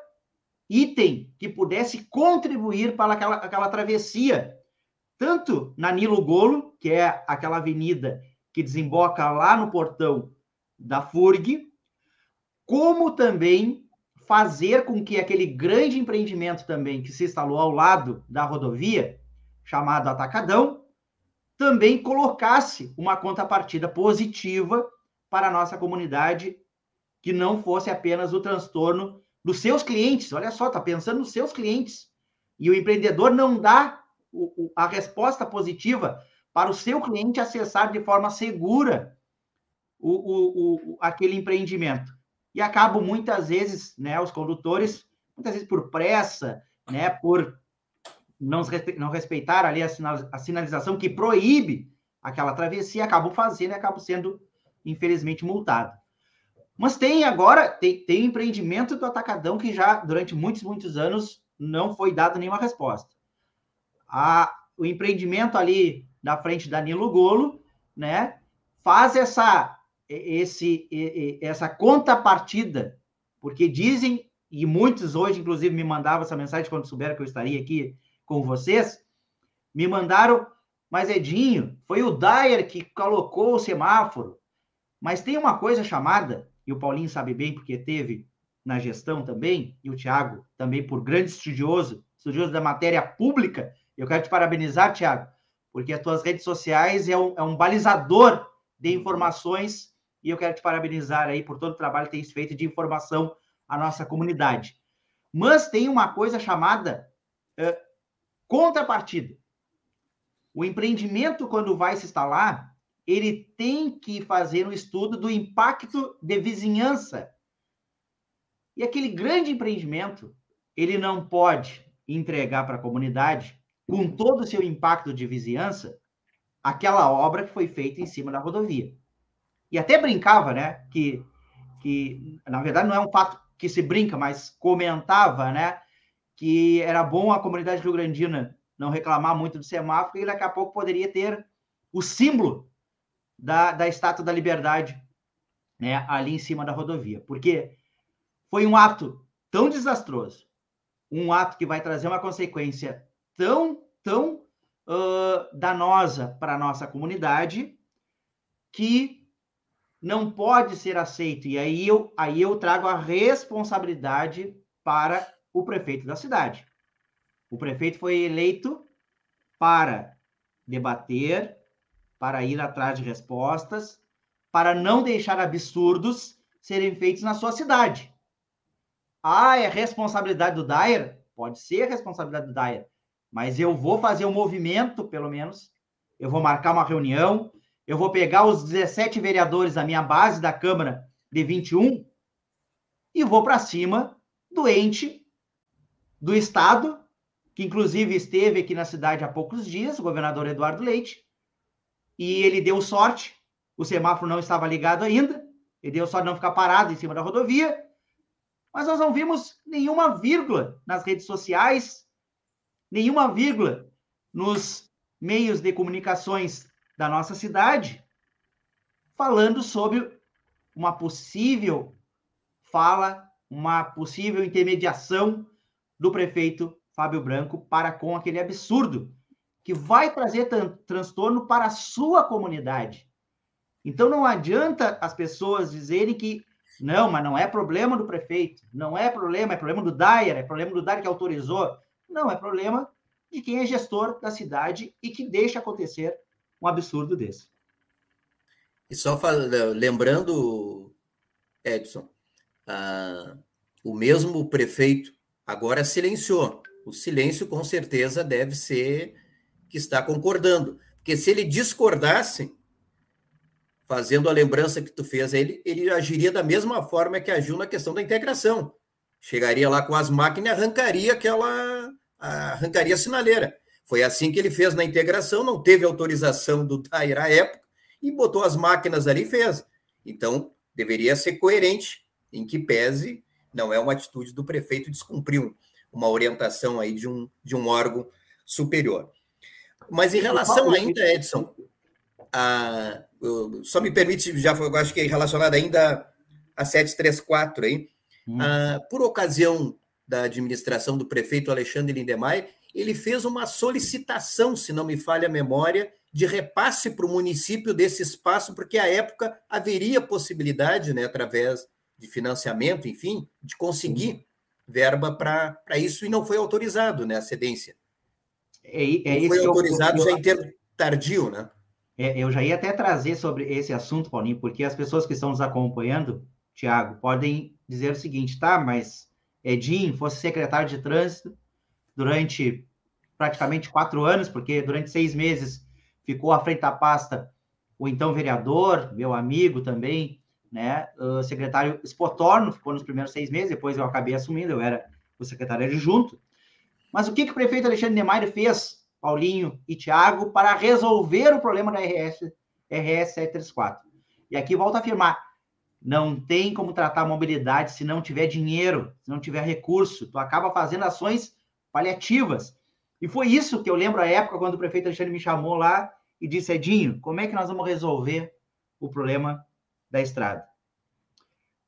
item que pudesse contribuir para aquela, aquela travessia, tanto na Nilo Golo, que é aquela avenida que desemboca lá no portão da FURG, como também fazer com que aquele grande empreendimento também que se instalou ao lado da rodovia, chamado Atacadão, também colocasse uma contrapartida positiva para a nossa comunidade, que não fosse apenas o transtorno dos seus clientes. Olha só, está pensando nos seus clientes. E o empreendedor não dá o, o, a resposta positiva para o seu cliente acessar de forma segura o, o, aquele empreendimento. E acabam muitas vezes, né, os condutores, muitas vezes por pressa, né, por não, não respeitar ali a, sinal, a sinalização que proíbe aquela travessia, acabam fazendo e acabam sendo, infelizmente, multados. Mas tem agora, tem, tem empreendimento do Atacadão que já, durante muitos, muitos anos, não foi dado nenhuma resposta. A, o empreendimento ali na frente da Nilo Golo, né, faz essa, esse, essa contrapartida, porque dizem, e muitos hoje, inclusive, me mandavam essa mensagem quando souberam que eu estaria aqui com vocês, me mandaram, mas Edinho, foi o Dyer que colocou o semáforo, mas tem uma coisa chamada e o Paulinho sabe bem porque teve na gestão também, e o Tiago também por grande estudioso, estudioso da matéria pública. Eu quero te parabenizar, Tiago, porque as tuas redes sociais é um, é um balizador de informações e eu quero te parabenizar aí por todo o trabalho que tens feito de informação à nossa comunidade. Mas tem uma coisa chamada contrapartida. O empreendimento, quando vai se instalar, ele tem que fazer um estudo do impacto de vizinhança. E aquele grande empreendimento, ele não pode entregar para a comunidade, com todo o seu impacto de vizinhança, aquela obra que foi feita em cima da rodovia. E até brincava, né, que, que na verdade não é um fato que se brinca, mas comentava, né, que era bom a comunidade rio-grandina não reclamar muito do semáforo e daqui a pouco poderia ter o símbolo da, da Estátua da Liberdade, né, ali em cima da rodovia. Porque foi um ato tão desastroso, um ato que vai trazer uma consequência tão, tão uh, danosa para a nossa comunidade, que não pode ser aceito. E aí eu, aí eu trago a responsabilidade para o prefeito da cidade. O prefeito foi eleito para debater, para ir atrás de respostas, para não deixar absurdos serem feitos na sua cidade. Ah, é responsabilidade do Dyer? Pode ser responsabilidade do Dyer, mas eu vou fazer um movimento, pelo menos, eu vou marcar uma reunião, eu vou pegar os 17 vereadores da minha base da Câmara de 21 e vou para cima do ente do Estado, que inclusive esteve aqui na cidade há poucos dias, o governador Eduardo Leite, e ele deu sorte, o semáforo não estava ligado ainda, ele deu sorte de não ficar parado em cima da rodovia, mas nós não vimos nenhuma vírgula nas redes sociais, nenhuma vírgula nos meios de comunicações da nossa cidade, falando sobre uma possível fala, uma possível intermediação do prefeito Fábio Branco para com aquele absurdo que vai trazer transtorno para a sua comunidade. Então não adianta as pessoas dizerem que não, mas não é problema do prefeito, não é problema, é problema do Dyer, é problema do Dyer que autorizou. Não, é problema de quem é gestor da cidade e que deixa acontecer um absurdo desse. E só lembrando, Edson, ah, o mesmo prefeito agora silenciou. O silêncio, com certeza, deve ser que está concordando. Porque se ele discordasse, fazendo a lembrança que tu fez, ele, ele agiria da mesma forma que agiu na questão da integração. Chegaria lá com as máquinas e arrancaria aquela arrancaria a sinaleira. Foi assim que ele fez na integração, não teve autorização do Dair à época e botou as máquinas ali e fez. Então, deveria ser coerente, em que pese, não é uma atitude do prefeito descumprir uma orientação aí de um, de um órgão superior. Mas em relação ainda, Edson, a, só me permite, já eu acho que é relacionado ainda a 734 aí, hum. a, por ocasião da administração do prefeito Alexandre Lindemeyer, ele fez uma solicitação, se não me falha a memória, de repasse para o município desse espaço, porque à época haveria possibilidade, né, através de financiamento, enfim, de conseguir verba para isso e não foi autorizado, né, a cedência. É, é foi autorizado eu, já em termo tardio, né? É, eu já ia até trazer sobre esse assunto, Paulinho, porque as pessoas que estão nos acompanhando, Tiago, podem dizer o seguinte, tá, mas Edinho fosse secretário de trânsito durante praticamente quatro anos, porque durante seis meses ficou à frente da pasta o então vereador, meu amigo também, né, o secretário Spotorno, ficou nos primeiros seis meses, depois eu acabei assumindo, eu era o secretário adjunto. Mas o que, que o prefeito Alexandre Neymar fez, Paulinho e Tiago, para resolver o problema da RS, RS 734? E aqui volto a afirmar, não tem como tratar a mobilidade se não tiver dinheiro, se não tiver recurso. Tu acaba fazendo ações paliativas. E foi isso que eu lembro a época quando o prefeito Alexandre me chamou lá e disse: Edinho, como é que nós vamos resolver o problema da estrada?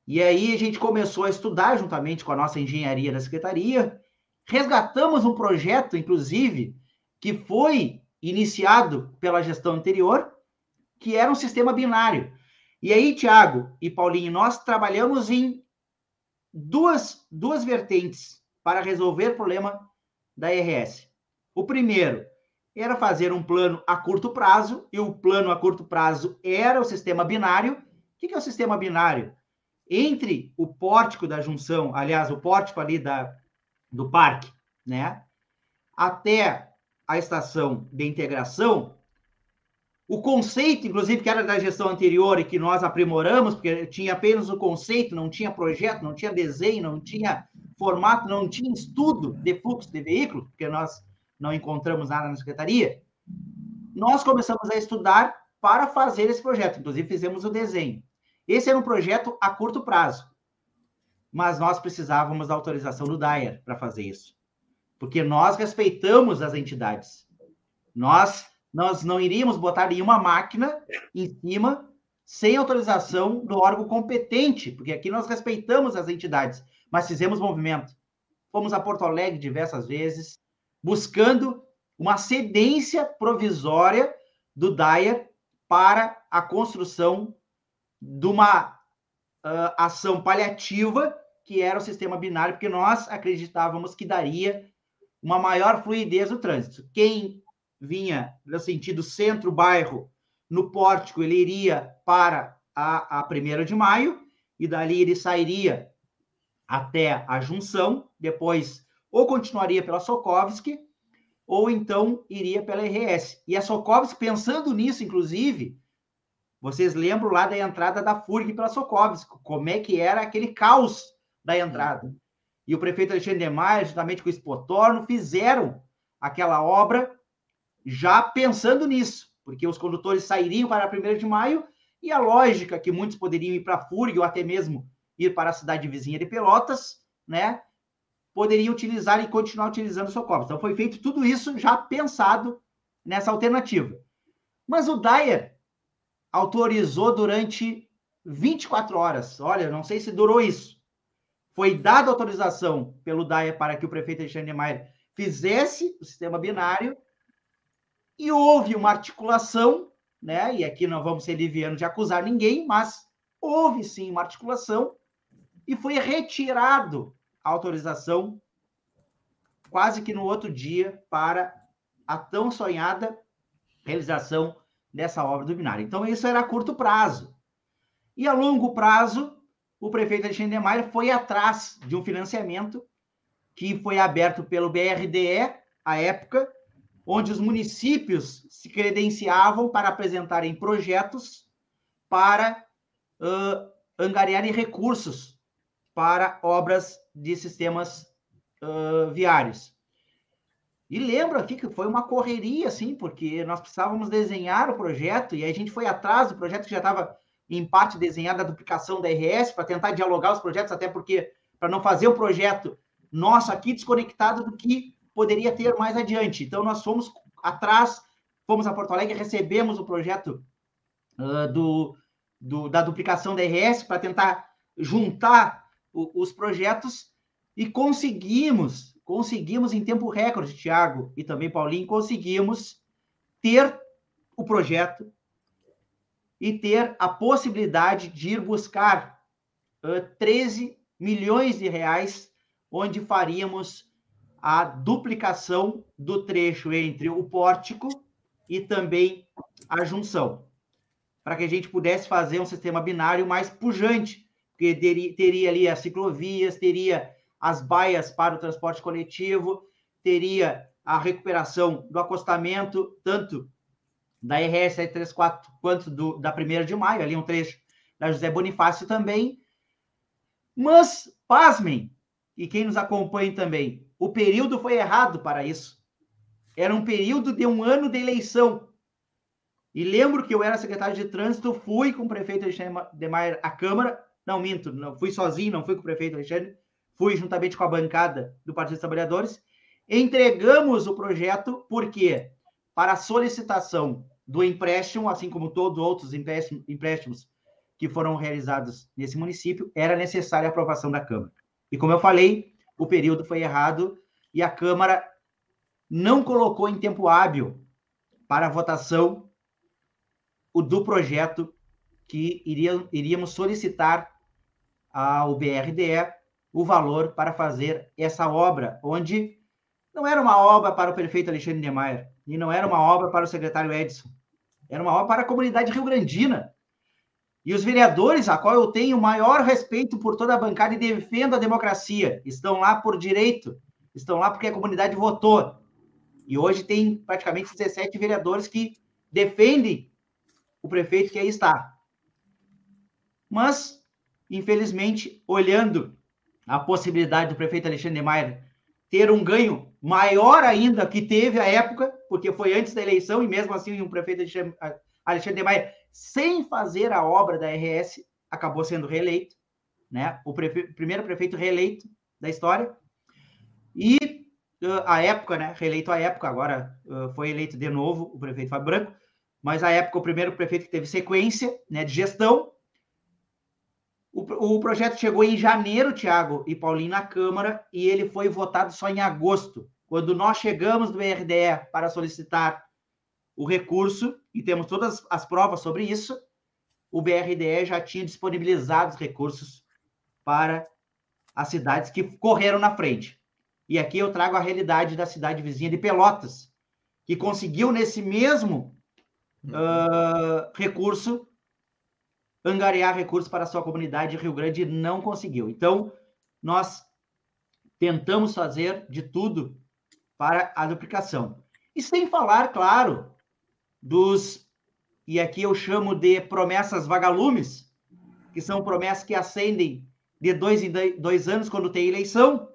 E aí a gente começou a estudar juntamente com a nossa engenharia da secretaria. Resgatamos um projeto, inclusive, que foi iniciado pela gestão anterior, que era um sistema binário. E aí, Tiago e Paulinho, nós trabalhamos em duas, duas vertentes para resolver o problema da IRS. O primeiro era fazer um plano a curto prazo, e o plano a curto prazo era o sistema binário. O que é o sistema binário? Entre o pórtico da junção, aliás, o pórtico ali da, do parque, né? Até a estação de integração, o conceito, inclusive, que era da gestão anterior e que nós aprimoramos, porque tinha apenas o conceito, não tinha projeto, não tinha desenho, não tinha formato, não tinha estudo de fluxo de veículo, porque nós não encontramos nada na secretaria. Nós começamos a estudar para fazer esse projeto, inclusive fizemos o desenho. Esse era um projeto a curto prazo, mas nós precisávamos da autorização do DAER para fazer isso, porque nós respeitamos as entidades. Nós nós não iríamos botar nenhuma máquina em cima sem autorização do órgão competente, porque aqui nós respeitamos as entidades, mas fizemos movimento. Fomos a Porto Alegre diversas vezes, buscando uma cedência provisória do DAIA para a construção de uma uh, ação paliativa, que era o sistema binário, porque nós acreditávamos que daria uma maior fluidez no trânsito. Quem vinha no sentido centro-bairro, no pórtico, ele iria para a, a 1 de maio, e dali ele sairia até a junção, depois ou continuaria pela Sokovski, ou então iria pela RS. E a Sokovski, pensando nisso, inclusive, vocês lembram lá da entrada da FURG pela Sokovski, como é que era aquele caos da entrada. E o prefeito Alexandre de Maia, juntamente com o Espotorno, fizeram aquela obra já pensando nisso, porque os condutores sairiam para a 1 de maio e a lógica que muitos poderiam ir para FURG ou até mesmo ir para a cidade vizinha de Pelotas, né? Poderiam utilizar e continuar utilizando o Socorro. Então foi feito tudo isso já pensado nessa alternativa. Mas o Dyer autorizou durante 24 horas. Olha, não sei se durou isso. Foi dada autorização pelo Dyer para que o prefeito Alexandre Niemeyer fizesse o sistema binário e houve uma articulação, né? E aqui não vamos ser livianos de acusar ninguém, mas houve sim uma articulação e foi retirado a autorização quase que no outro dia para a tão sonhada realização dessa obra do binário. Então, isso era a curto prazo. E a longo prazo, o prefeito Alexandre Maia foi atrás de um financiamento que foi aberto pelo BRDE, à época, onde os municípios se credenciavam para apresentarem projetos para uh, angariarem recursos para obras de sistemas uh, viários. E lembro aqui que foi uma correria, assim, porque nós precisávamos desenhar o projeto e a gente foi atrás do projeto que já estava em parte desenhado, a duplicação da RS, para tentar dialogar os projetos, até porque, para não fazer o projeto nosso aqui desconectado do que poderia ter mais adiante. Então, nós fomos atrás, fomos a Porto Alegre, recebemos o projeto uh, do, do, da duplicação da RS para tentar juntar os projetos e conseguimos, conseguimos em tempo recorde, Tiago e também Paulinho, conseguimos ter o projeto e ter a possibilidade de ir buscar uh, 13 milhões de reais, onde faríamos a duplicação do trecho entre o pórtico e também a junção, para que a gente pudesse fazer um sistema binário mais pujante, porque teria, teria ali as ciclovias, teria as baias para o transporte coletivo, teria a recuperação do acostamento, tanto da RS 734 quanto do, da 1 de maio, ali um trecho da José Bonifácio também. Mas, pasmem, e quem nos acompanha também, o período foi errado para isso. Era um período de um ano de eleição. E lembro que eu era secretário de trânsito, fui com o prefeito Alexandre de Maier à Câmara não, minto, não fui sozinho, não fui com o prefeito Alexandre, fui juntamente com a bancada do Partido dos Trabalhadores. Entregamos o projeto porque para solicitação do empréstimo, assim como todos os outros empréstimos que foram realizados nesse município, era necessária a aprovação da Câmara. E como eu falei, o período foi errado e a Câmara não colocou em tempo hábil para a votação o do projeto que iria, iríamos solicitar ao BRDE o valor para fazer essa obra, onde não era uma obra para o prefeito Alexandre de Maia, e não era uma obra para o secretário Edson, era uma obra para a comunidade rio-grandina. E os vereadores, a qual eu tenho maior respeito por toda a bancada e defendo a democracia, estão lá por direito, estão lá porque a comunidade votou. E hoje tem praticamente 17 vereadores que defendem o prefeito que aí está. Mas infelizmente, olhando a possibilidade do prefeito Alexandre Maia ter um ganho maior ainda que teve a época, porque foi antes da eleição, e mesmo assim o prefeito Alexandre Maia, sem fazer a obra da RS, acabou sendo reeleito, né? O prefe... primeiro prefeito reeleito da história. E uh, a época, né? Reeleito à época, agora uh, foi eleito de novo o prefeito Fábio Branco, mas a época o primeiro prefeito que teve sequência, né, de gestão, o, o projeto chegou em janeiro, Tiago e Paulinho, na Câmara, e ele foi votado só em agosto. Quando nós chegamos do RDE para solicitar o recurso, e temos todas as provas sobre isso, o BRDE já tinha disponibilizado os recursos para as cidades que correram na frente. E aqui eu trago a realidade da cidade vizinha de Pelotas, que conseguiu nesse mesmo uh, recurso angariar recursos para a sua comunidade Rio Grande não conseguiu. Então, nós tentamos fazer de tudo para a duplicação. E sem falar, claro, dos, e aqui eu chamo de promessas vagalumes, que são promessas que ascendem de dois em dois anos quando tem eleição,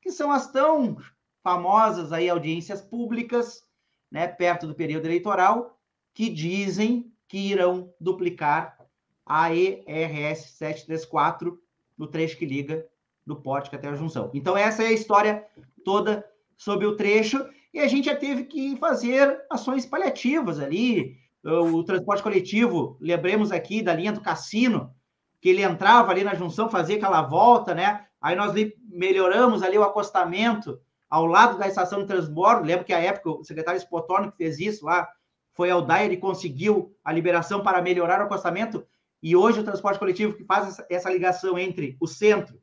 que são as tão famosas aí audiências públicas, né, perto do período eleitoral, que dizem que irão duplicar a ERS 734 no trecho que liga do Pórtico até a junção. Então, essa é a história toda sobre o trecho, e a gente já teve que fazer ações paliativas ali. O transporte coletivo, lembremos aqui da linha do Cassino, que ele entrava ali na junção, fazia aquela volta, né? Aí nós melhoramos ali o acostamento ao lado da estação de transbordo. Lembro que a época o secretário Spotorno que fez isso lá, foi ao DAIR e conseguiu a liberação para melhorar o acostamento. E hoje o transporte coletivo que faz essa ligação entre o centro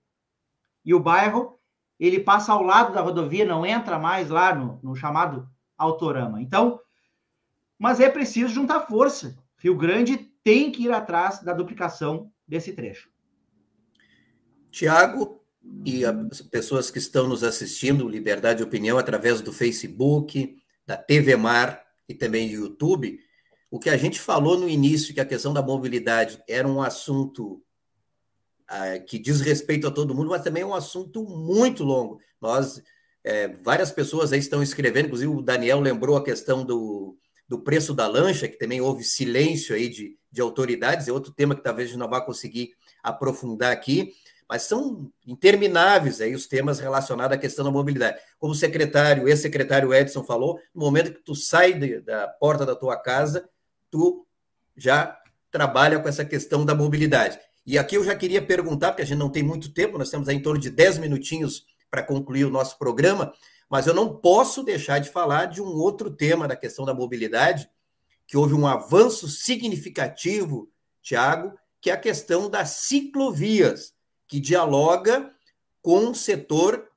e o bairro, ele passa ao lado da rodovia, não entra mais lá no, no chamado Autorama. Então, mas é preciso juntar força. Rio Grande tem que ir atrás da duplicação desse trecho. Tiago e as pessoas que estão nos assistindo, Liberdade de Opinião, através do Facebook, da TV Mar e também do YouTube, o que a gente falou no início, que a questão da mobilidade era um assunto ah, que diz respeito a todo mundo, mas também é um assunto muito longo. Nós, é, várias pessoas aí estão escrevendo, inclusive o Daniel lembrou a questão do, do preço da lancha, que também houve silêncio aí de, de autoridades, é outro tema que talvez a gente não vá conseguir aprofundar aqui, mas são intermináveis aí os temas relacionados à questão da mobilidade. Como o secretário, ex-secretário Edson falou, no momento que tu sai de, da porta da tua casa, tu já trabalha com essa questão da mobilidade. E aqui eu já queria perguntar, porque a gente não tem muito tempo, nós temos aí em torno de 10 minutinhos para concluir o nosso programa, mas eu não posso deixar de falar de um outro tema da questão da mobilidade, que houve um avanço significativo, Tiago, que é a questão das ciclovias, que dialoga com o setor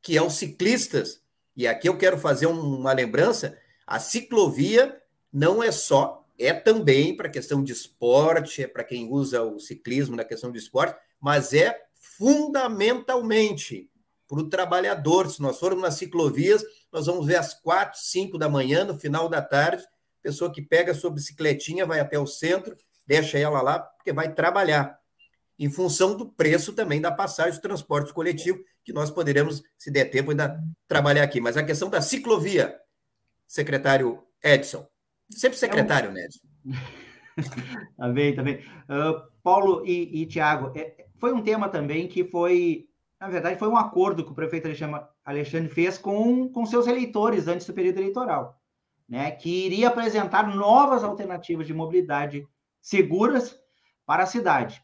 que é os ciclistas. E aqui eu quero fazer uma lembrança: a ciclovia não é só é também para a questão de esporte, é para quem usa o ciclismo na questão de esporte, mas é fundamentalmente para o trabalhador. Se nós formos nas ciclovias, nós vamos ver às quatro, cinco da manhã, no final da tarde, pessoa que pega sua bicicletinha, vai até o centro, deixa ela lá, porque vai trabalhar. Em função do preço também da passagem do transporte coletivo, que nós poderemos, se der tempo, ainda trabalhar aqui. Mas a questão da ciclovia, secretário Edson, Sempre secretário, é um... Nédio. tá bem, tá bem. Uh, Paulo e, e Tiago, é, foi um tema também que foi, na verdade, foi um acordo que o prefeito Alexandre fez com, com seus eleitores antes do período eleitoral, né? Que iria apresentar novas alternativas de mobilidade seguras para a cidade.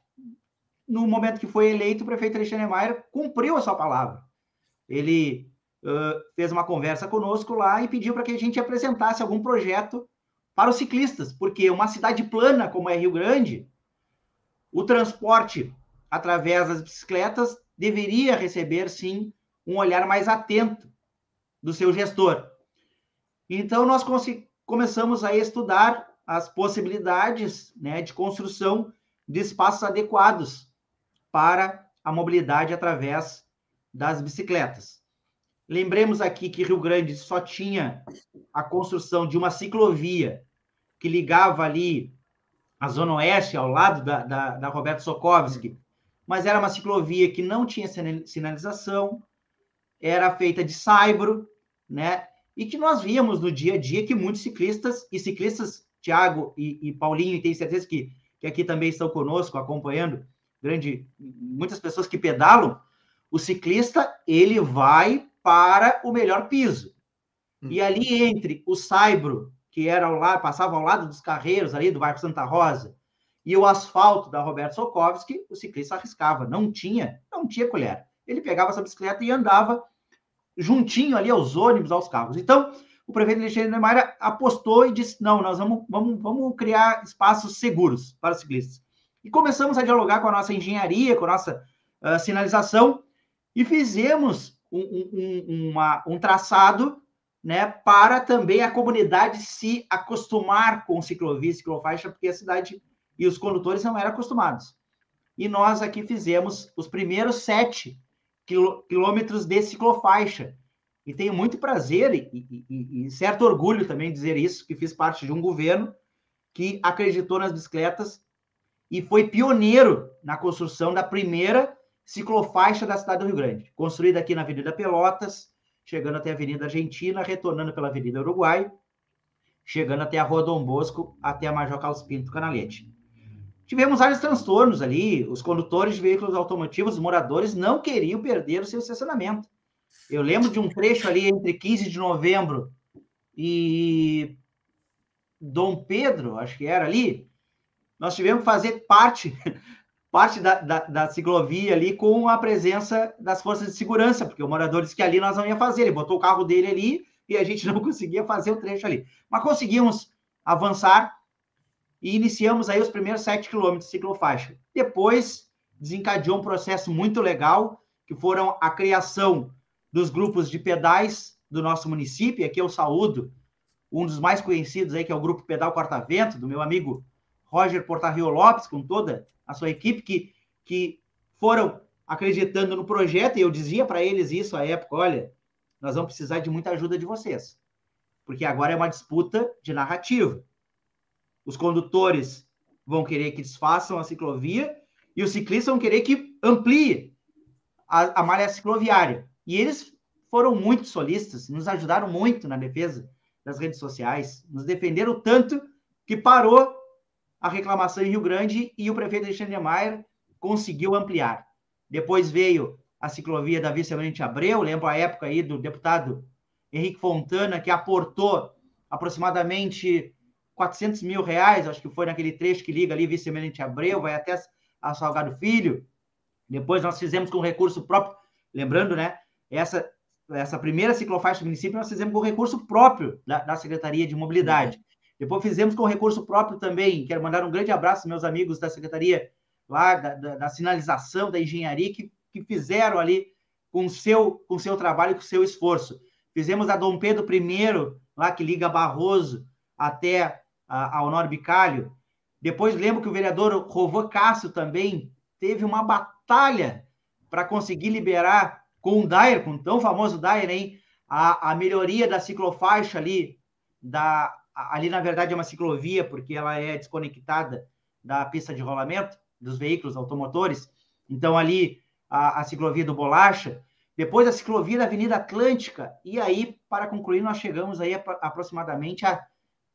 No momento que foi eleito, o prefeito Alexandre Maia cumpriu a sua palavra. Ele uh, fez uma conversa conosco lá e pediu para que a gente apresentasse algum projeto para os ciclistas, porque uma cidade plana como é Rio Grande, o transporte através das bicicletas deveria receber sim um olhar mais atento do seu gestor. Então nós começamos a estudar as possibilidades né, de construção de espaços adequados para a mobilidade através das bicicletas. Lembremos aqui que Rio Grande só tinha a construção de uma ciclovia que ligava ali a Zona Oeste, ao lado da, da, da Roberto Sokovski, mas era uma ciclovia que não tinha sinalização, era feita de saibro, né? E que nós víamos no dia a dia que muitos ciclistas, e ciclistas, Tiago e, e, Paulinho, e tenho certeza que, que aqui também estão conosco, acompanhando, grande, muitas pessoas que pedalam, o ciclista, ele vai para o melhor piso. Hum. E ali entre o saibro que era ao lado, passava ao lado dos carreiros ali do bairro Santa Rosa, e o asfalto da Roberto Sokovski, o ciclista arriscava, não tinha, não tinha colher. Ele pegava essa bicicleta e andava juntinho ali aos ônibus, aos carros. Então, o prefeito Alexandre Neymar apostou e disse: não, nós vamos, vamos, vamos criar espaços seguros para os ciclistas. E começamos a dialogar com a nossa engenharia, com a nossa uh, sinalização, e fizemos um, um, uma, um traçado né, para também a comunidade se acostumar com ciclovia ciclofaixa, porque a cidade e os condutores não eram acostumados. E nós aqui fizemos os primeiros sete quilômetros de ciclofaixa. E tenho muito prazer e, e, e, certo orgulho também dizer isso, que fiz parte de um governo que acreditou nas bicicletas e foi pioneiro na construção da primeira ciclofaixa da cidade do Rio Grande, construída aqui na Avenida Pelotas, chegando até a Avenida Argentina, retornando pela Avenida Uruguai, chegando até a Rua Dom Bosco, até a Major Carlos Pinto Canalete. Tivemos vários transtornos ali, os condutores de veículos automotivos, os moradores, não queriam perder o seu estacionamento. Eu lembro de um trecho ali entre 15 de novembro e Dom Pedro, acho que era ali, nós tivemos que fazer parte parte da, da, da, ciclovia ali com a presença das forças de segurança, porque o morador disse que ali nós não ia fazer, ele botou o carro dele ali e a gente não conseguia fazer o trecho ali. Mas conseguimos avançar e iniciamos aí os primeiros sete quilômetros de ciclofaixa. Depois desencadeou um processo muito legal, que foram a criação dos grupos de pedais do nosso município, aqui eu saúdo um dos mais conhecidos aí, que é o Grupo Pedal Quarta Vento, do meu amigo Roger Portarrio Lopes, com toda a sua equipe, que, que foram acreditando no projeto, e eu dizia para eles isso à época: olha, nós vamos precisar de muita ajuda de vocês, porque agora é uma disputa de narrativa. Os condutores vão querer que desfaçam a ciclovia e os ciclistas vão querer que amplie a, a malha cicloviária. E eles foram muito solistas, nos ajudaram muito na defesa das redes sociais, nos defenderam tanto que parou a reclamação em Rio Grande e o prefeito Alexandre Maier conseguiu ampliar. Depois veio a ciclovia da Vice-Almirante Abreu, lembro a época aí do deputado Henrique Fontana, que aportou aproximadamente 400 mil reais, acho que foi naquele trecho que liga ali Vice-Almirante Abreu, vai até a Salgado Filho. Depois nós fizemos com recurso próprio, lembrando, né, essa, essa primeira ciclofaixa do município nós fizemos com recurso próprio da, da Secretaria de Mobilidade. Depois fizemos com recurso próprio também. Quero mandar um grande abraço aos meus amigos da Secretaria lá da, da, da sinalização, da engenharia, que, que fizeram ali com seu, com seu trabalho, com seu esforço. Fizemos a Dom Pedro I, lá que liga Barroso até a, a Bicalho. Depois lembro que o vereador Rovô Cássio também teve uma batalha para conseguir liberar com o Dair, com o tão famoso Dair, hein, a, a melhoria da ciclofaixa ali da, ali na verdade é uma ciclovia, porque ela é desconectada da pista de rolamento dos veículos automotores. Então, ali a, a ciclovia do Bolacha, depois a ciclovia da Avenida Atlântica, e aí, para concluir, nós chegamos aí a, aproximadamente a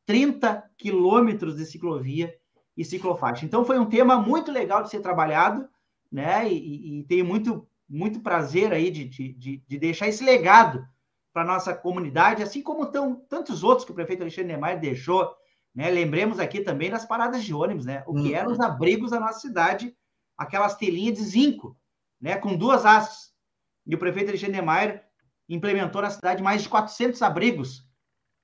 30 quilômetros de ciclovia e ciclofaixa. Então, foi um tema muito legal de ser trabalhado, né? E, e, e tenho muito, muito prazer aí de, de, de deixar esse legado para nossa comunidade, assim como tão, tantos outros que o prefeito Alexandre Neymar deixou. Né? Lembremos aqui também das paradas de ônibus, né? o que eram os uhum. abrigos da nossa cidade, aquelas telinhas de zinco, né? com duas hastes. E o prefeito Alexandre Neymar implementou na cidade mais de 400 abrigos,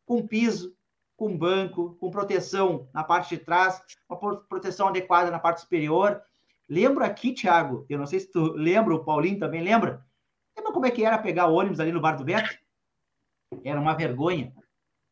com piso, com banco, com proteção na parte de trás, uma proteção adequada na parte superior. Lembro aqui, Thiago, eu não sei se tu lembra, o Paulinho também lembra, lembra como é que era pegar ônibus ali no Bar do Beto? Era uma vergonha.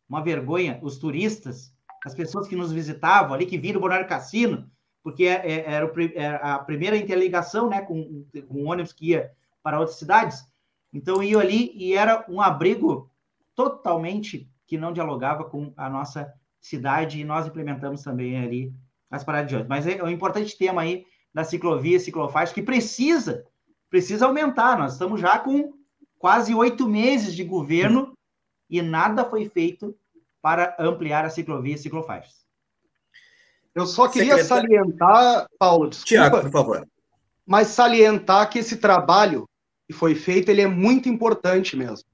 Uma vergonha. Os turistas, as pessoas que nos visitavam ali, que viram o Bonário Cassino, porque é, é, era, a primeira interligação né, com, com ônibus que ia para outras cidades. Então, iam ali e era um abrigo totalmente que não dialogava com a nossa cidade e nós implementamos também ali as paradas de ônibus. Mas é um importante tema aí da ciclovia, ciclofaixa, que precisa, precisa aumentar. Nós estamos já com quase oito meses de governo e nada foi feito para ampliar a ciclovia e ciclofaixas. Eu só queria Secretário... salientar, Paulo, desculpa, Tiago, por favor. Mas salientar que esse trabalho que foi feito, ele é muito importante mesmo.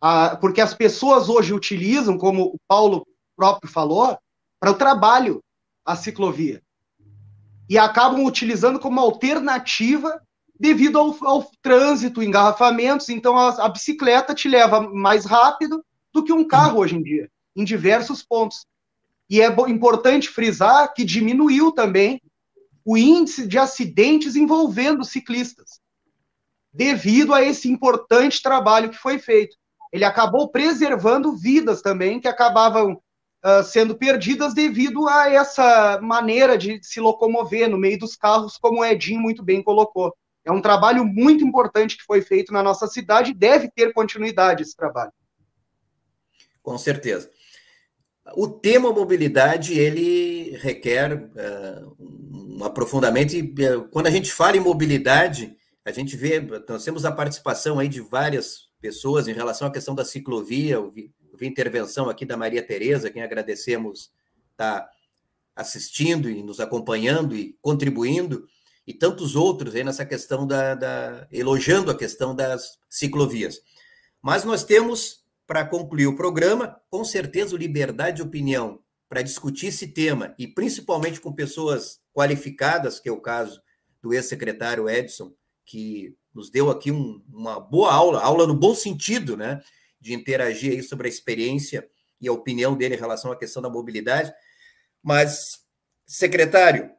Ah, porque as pessoas hoje utilizam, como o Paulo próprio falou, para o trabalho a ciclovia. E acabam utilizando como alternativa devido ao, ao trânsito, engarrafamentos. Então, a, a bicicleta te leva mais rápido do que um carro hoje em dia, em diversos pontos. E é importante frisar que diminuiu também o índice de acidentes envolvendo ciclistas, devido a esse importante trabalho que foi feito. Ele acabou preservando vidas também que acabavam uh, sendo perdidas devido a essa maneira de se locomover no meio dos carros, como o Edinho muito bem colocou. É um trabalho muito importante que foi feito na nossa cidade e deve ter continuidade esse trabalho. Com certeza. O tema mobilidade, ele requer uh, um aprofundamento. E, uh, quando a gente fala em mobilidade, a gente vê, nós temos a participação aí de várias pessoas em relação à questão da ciclovia, eu vi, eu vi intervenção aqui da Maria Tereza, quem agradecemos está assistindo e nos acompanhando e contribuindo, e tantos outros aí nessa questão da, da elogiando a questão das ciclovias. Mas nós temos para concluir o programa, com certeza, liberdade de opinião para discutir esse tema, e principalmente com pessoas qualificadas, que é o caso do ex-secretário Edson, que nos deu aqui um, uma boa aula, aula no bom sentido, né, de interagir aí sobre a experiência e a opinião dele em relação à questão da mobilidade. Mas, secretário,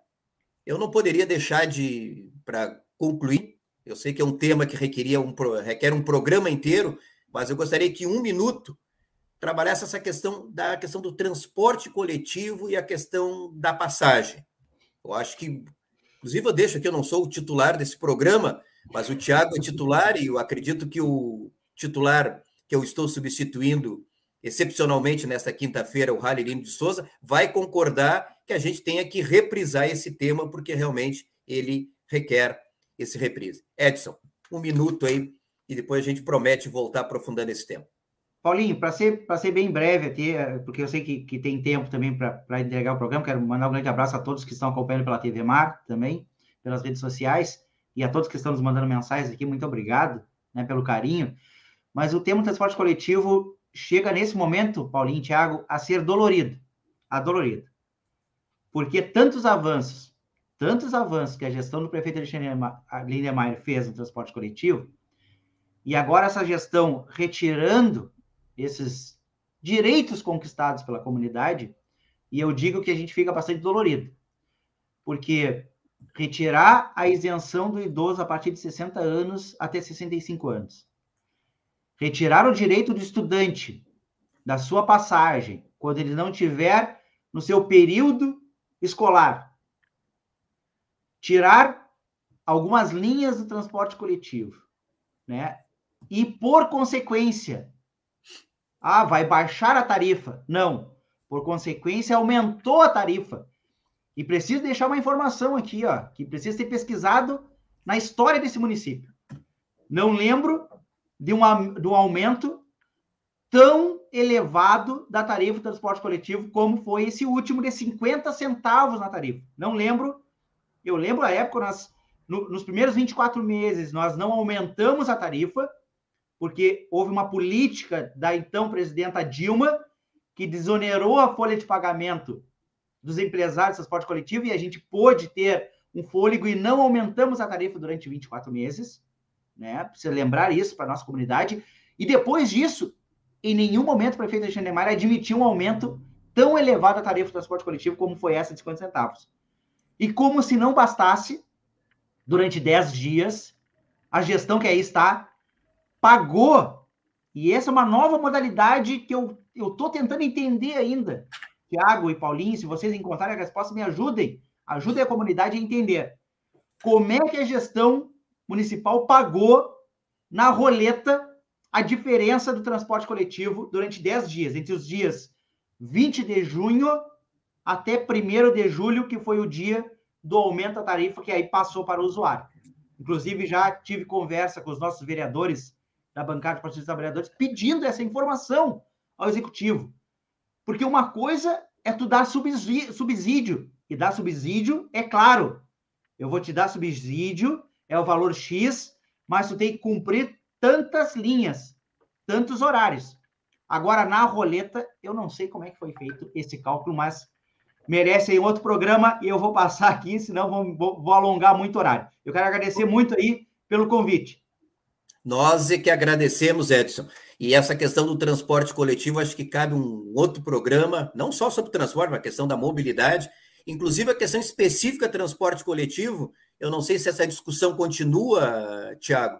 eu não poderia deixar de, para concluir, eu sei que é um tema que requeria um, requer um programa inteiro, mas eu gostaria que um minuto trabalhasse essa questão da questão do transporte coletivo e a questão da passagem. Eu acho que, inclusive, eu deixo aqui, eu não sou o titular desse programa, mas o Tiago é titular e eu acredito que o titular que eu estou substituindo excepcionalmente nesta quinta-feira, o Ralirino de Souza, vai concordar que a gente tenha que reprisar esse tema, porque realmente ele requer esse reprise. Edson, um minuto aí e depois a gente promete voltar aprofundando esse tema. Paulinho, para ser, ser bem breve aqui, é, porque eu sei que, que tem tempo também para entregar o programa, quero mandar um grande abraço a todos que estão acompanhando pela TV Mar também, pelas redes sociais, e a todos que estão nos mandando mensagens aqui, muito obrigado né, pelo carinho. Mas o tema transporte coletivo chega nesse momento, Paulinho e Thiago, a ser dolorido, adolorido. Porque tantos avanços, tantos avanços que a gestão do prefeito Alexandre Lindemeyer fez no transporte coletivo, e agora essa gestão retirando esses direitos conquistados pela comunidade, e eu digo que a gente fica bastante dolorido, porque retirar a isenção do idoso a partir de 60 anos até 65 anos, retirar o direito do estudante da sua passagem quando ele não tiver no seu período escolar, tirar algumas linhas do transporte coletivo, né? E, por consequência, ah, vai baixar a tarifa. Não. Por consequência, aumentou a tarifa. E preciso deixar uma informação aqui, ó, que precisa ser pesquisado na história desse município. Não lembro de um, de um aumento tão elevado da tarifa do transporte coletivo como foi esse último de 50 centavos na tarifa. Não lembro. Eu lembro a época, nós, no, nos primeiros 24 meses, nós não aumentamos a tarifa, porque houve uma política da então presidenta Dilma que desonerou a folha de pagamento dos empresários do transporte coletivo e a gente pôde ter um fôlego e não aumentamos a tarifa durante 24 meses, né? Precisa lembrar isso para nossa comunidade. E depois disso, em nenhum momento o prefeito Alexandre Neymar admitiu um aumento tão elevado da tarifa do transporte coletivo como foi essa de 50 centavos. E como se não bastasse, durante 10 dias, a gestão que aí está pagou. E essa é uma nova modalidade que eu estou tentando entender ainda. Tiago e Paulinho, se vocês encontrarem a resposta, me ajudem. Ajudem a comunidade a entender. Como é que a gestão municipal pagou na roleta a diferença do transporte coletivo durante 10 dias, entre os dias 20 de junho até 1 de julho, que foi o dia do aumento da tarifa que aí passou para o usuário. Inclusive, já tive conversa com os nossos vereadores da bancada de Partido dos Trabalhadores pedindo essa informação ao executivo. Porque uma coisa é tu dar subsídio, e dar subsídio é claro. Eu vou te dar subsídio, é o valor X, mas tu tem que cumprir tantas linhas, tantos horários. Agora, na roleta, eu não sei como é que foi feito esse cálculo, mas merece aí outro programa e eu vou passar aqui, senão vou, vou, vou alongar muito horário. Eu quero agradecer muito aí pelo convite. Nós é que agradecemos, Edson. E essa questão do transporte coletivo, acho que cabe um outro programa, não só sobre transporte, mas a questão da mobilidade, inclusive a questão específica transporte coletivo. Eu não sei se essa discussão continua, Tiago. O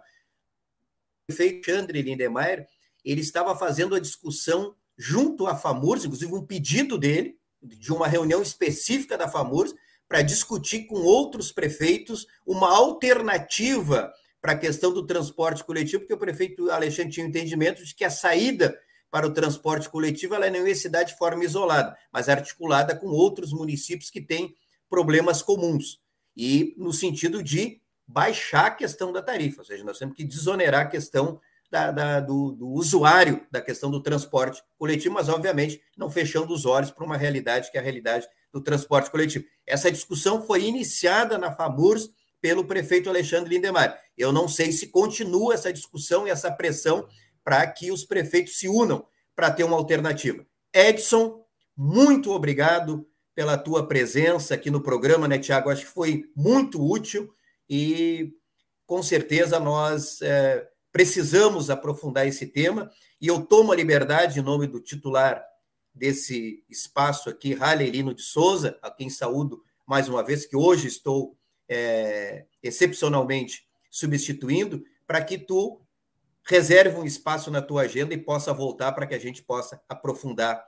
prefeito Chandre Lindemeyer, ele estava fazendo a discussão junto à FAMURS, inclusive um pedido dele, de uma reunião específica da FAMURS, para discutir com outros prefeitos uma alternativa para a questão do transporte coletivo, porque o prefeito Alexandre tinha o entendimento de que a saída para o transporte coletivo ela não ia dar de forma isolada, mas articulada com outros municípios que têm problemas comuns. E no sentido de baixar a questão da tarifa, ou seja, nós temos que desonerar a questão da, da, do, do, usuário da questão do transporte coletivo, mas obviamente não fechando os olhos para uma realidade que é a realidade do transporte coletivo. Essa discussão foi iniciada na FAMURS pelo prefeito Alexandre Lindemar. Eu não sei se continua essa discussão e essa pressão para que os prefeitos se unam para ter uma alternativa. Edson, muito obrigado pela tua presença aqui no programa, né, Tiago? Acho que foi muito útil e com certeza nós é, precisamos aprofundar esse tema. E eu tomo a liberdade, em nome do titular desse espaço aqui, Ralelino de Souza, a quem saúdo mais uma vez, que hoje estou é, excepcionalmente substituindo, para que tu reserve um espaço na tua agenda e possa voltar para que a gente possa aprofundar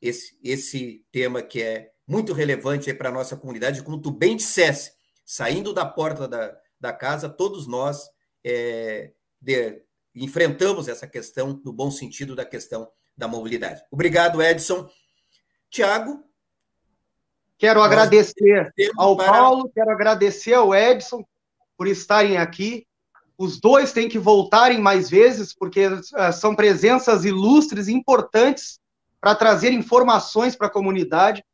esse, esse tema que é muito relevante para a nossa comunidade. Como tu bem dissesse, saindo da porta da, da casa, todos nós é, de, enfrentamos essa questão, no bom sentido da questão da mobilidade. Obrigado, Edson. Tiago, Quero Nós agradecer ao para... Paulo, quero agradecer ao Edson por estarem aqui. Os dois têm que voltarem mais vezes, porque uh, são presenças ilustres, importantes, para trazer informações para a comunidade.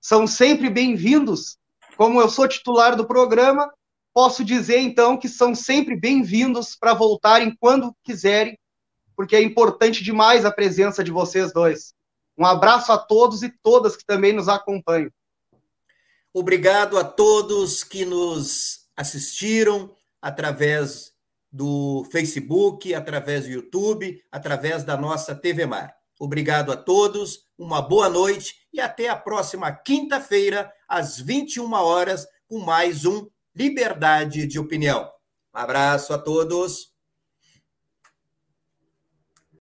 São sempre bem-vindos. Como eu sou titular do programa, posso dizer então que são sempre bem-vindos para voltarem quando quiserem, porque é importante demais a presença de vocês dois. Um abraço a todos e todas que também nos acompanham. Obrigado a todos que nos assistiram através do Facebook, através do YouTube, através da nossa TV Mar. Obrigado a todos, uma boa noite e até a próxima quinta-feira, às 21 horas, com mais um Liberdade de Opinião. Um abraço a todos.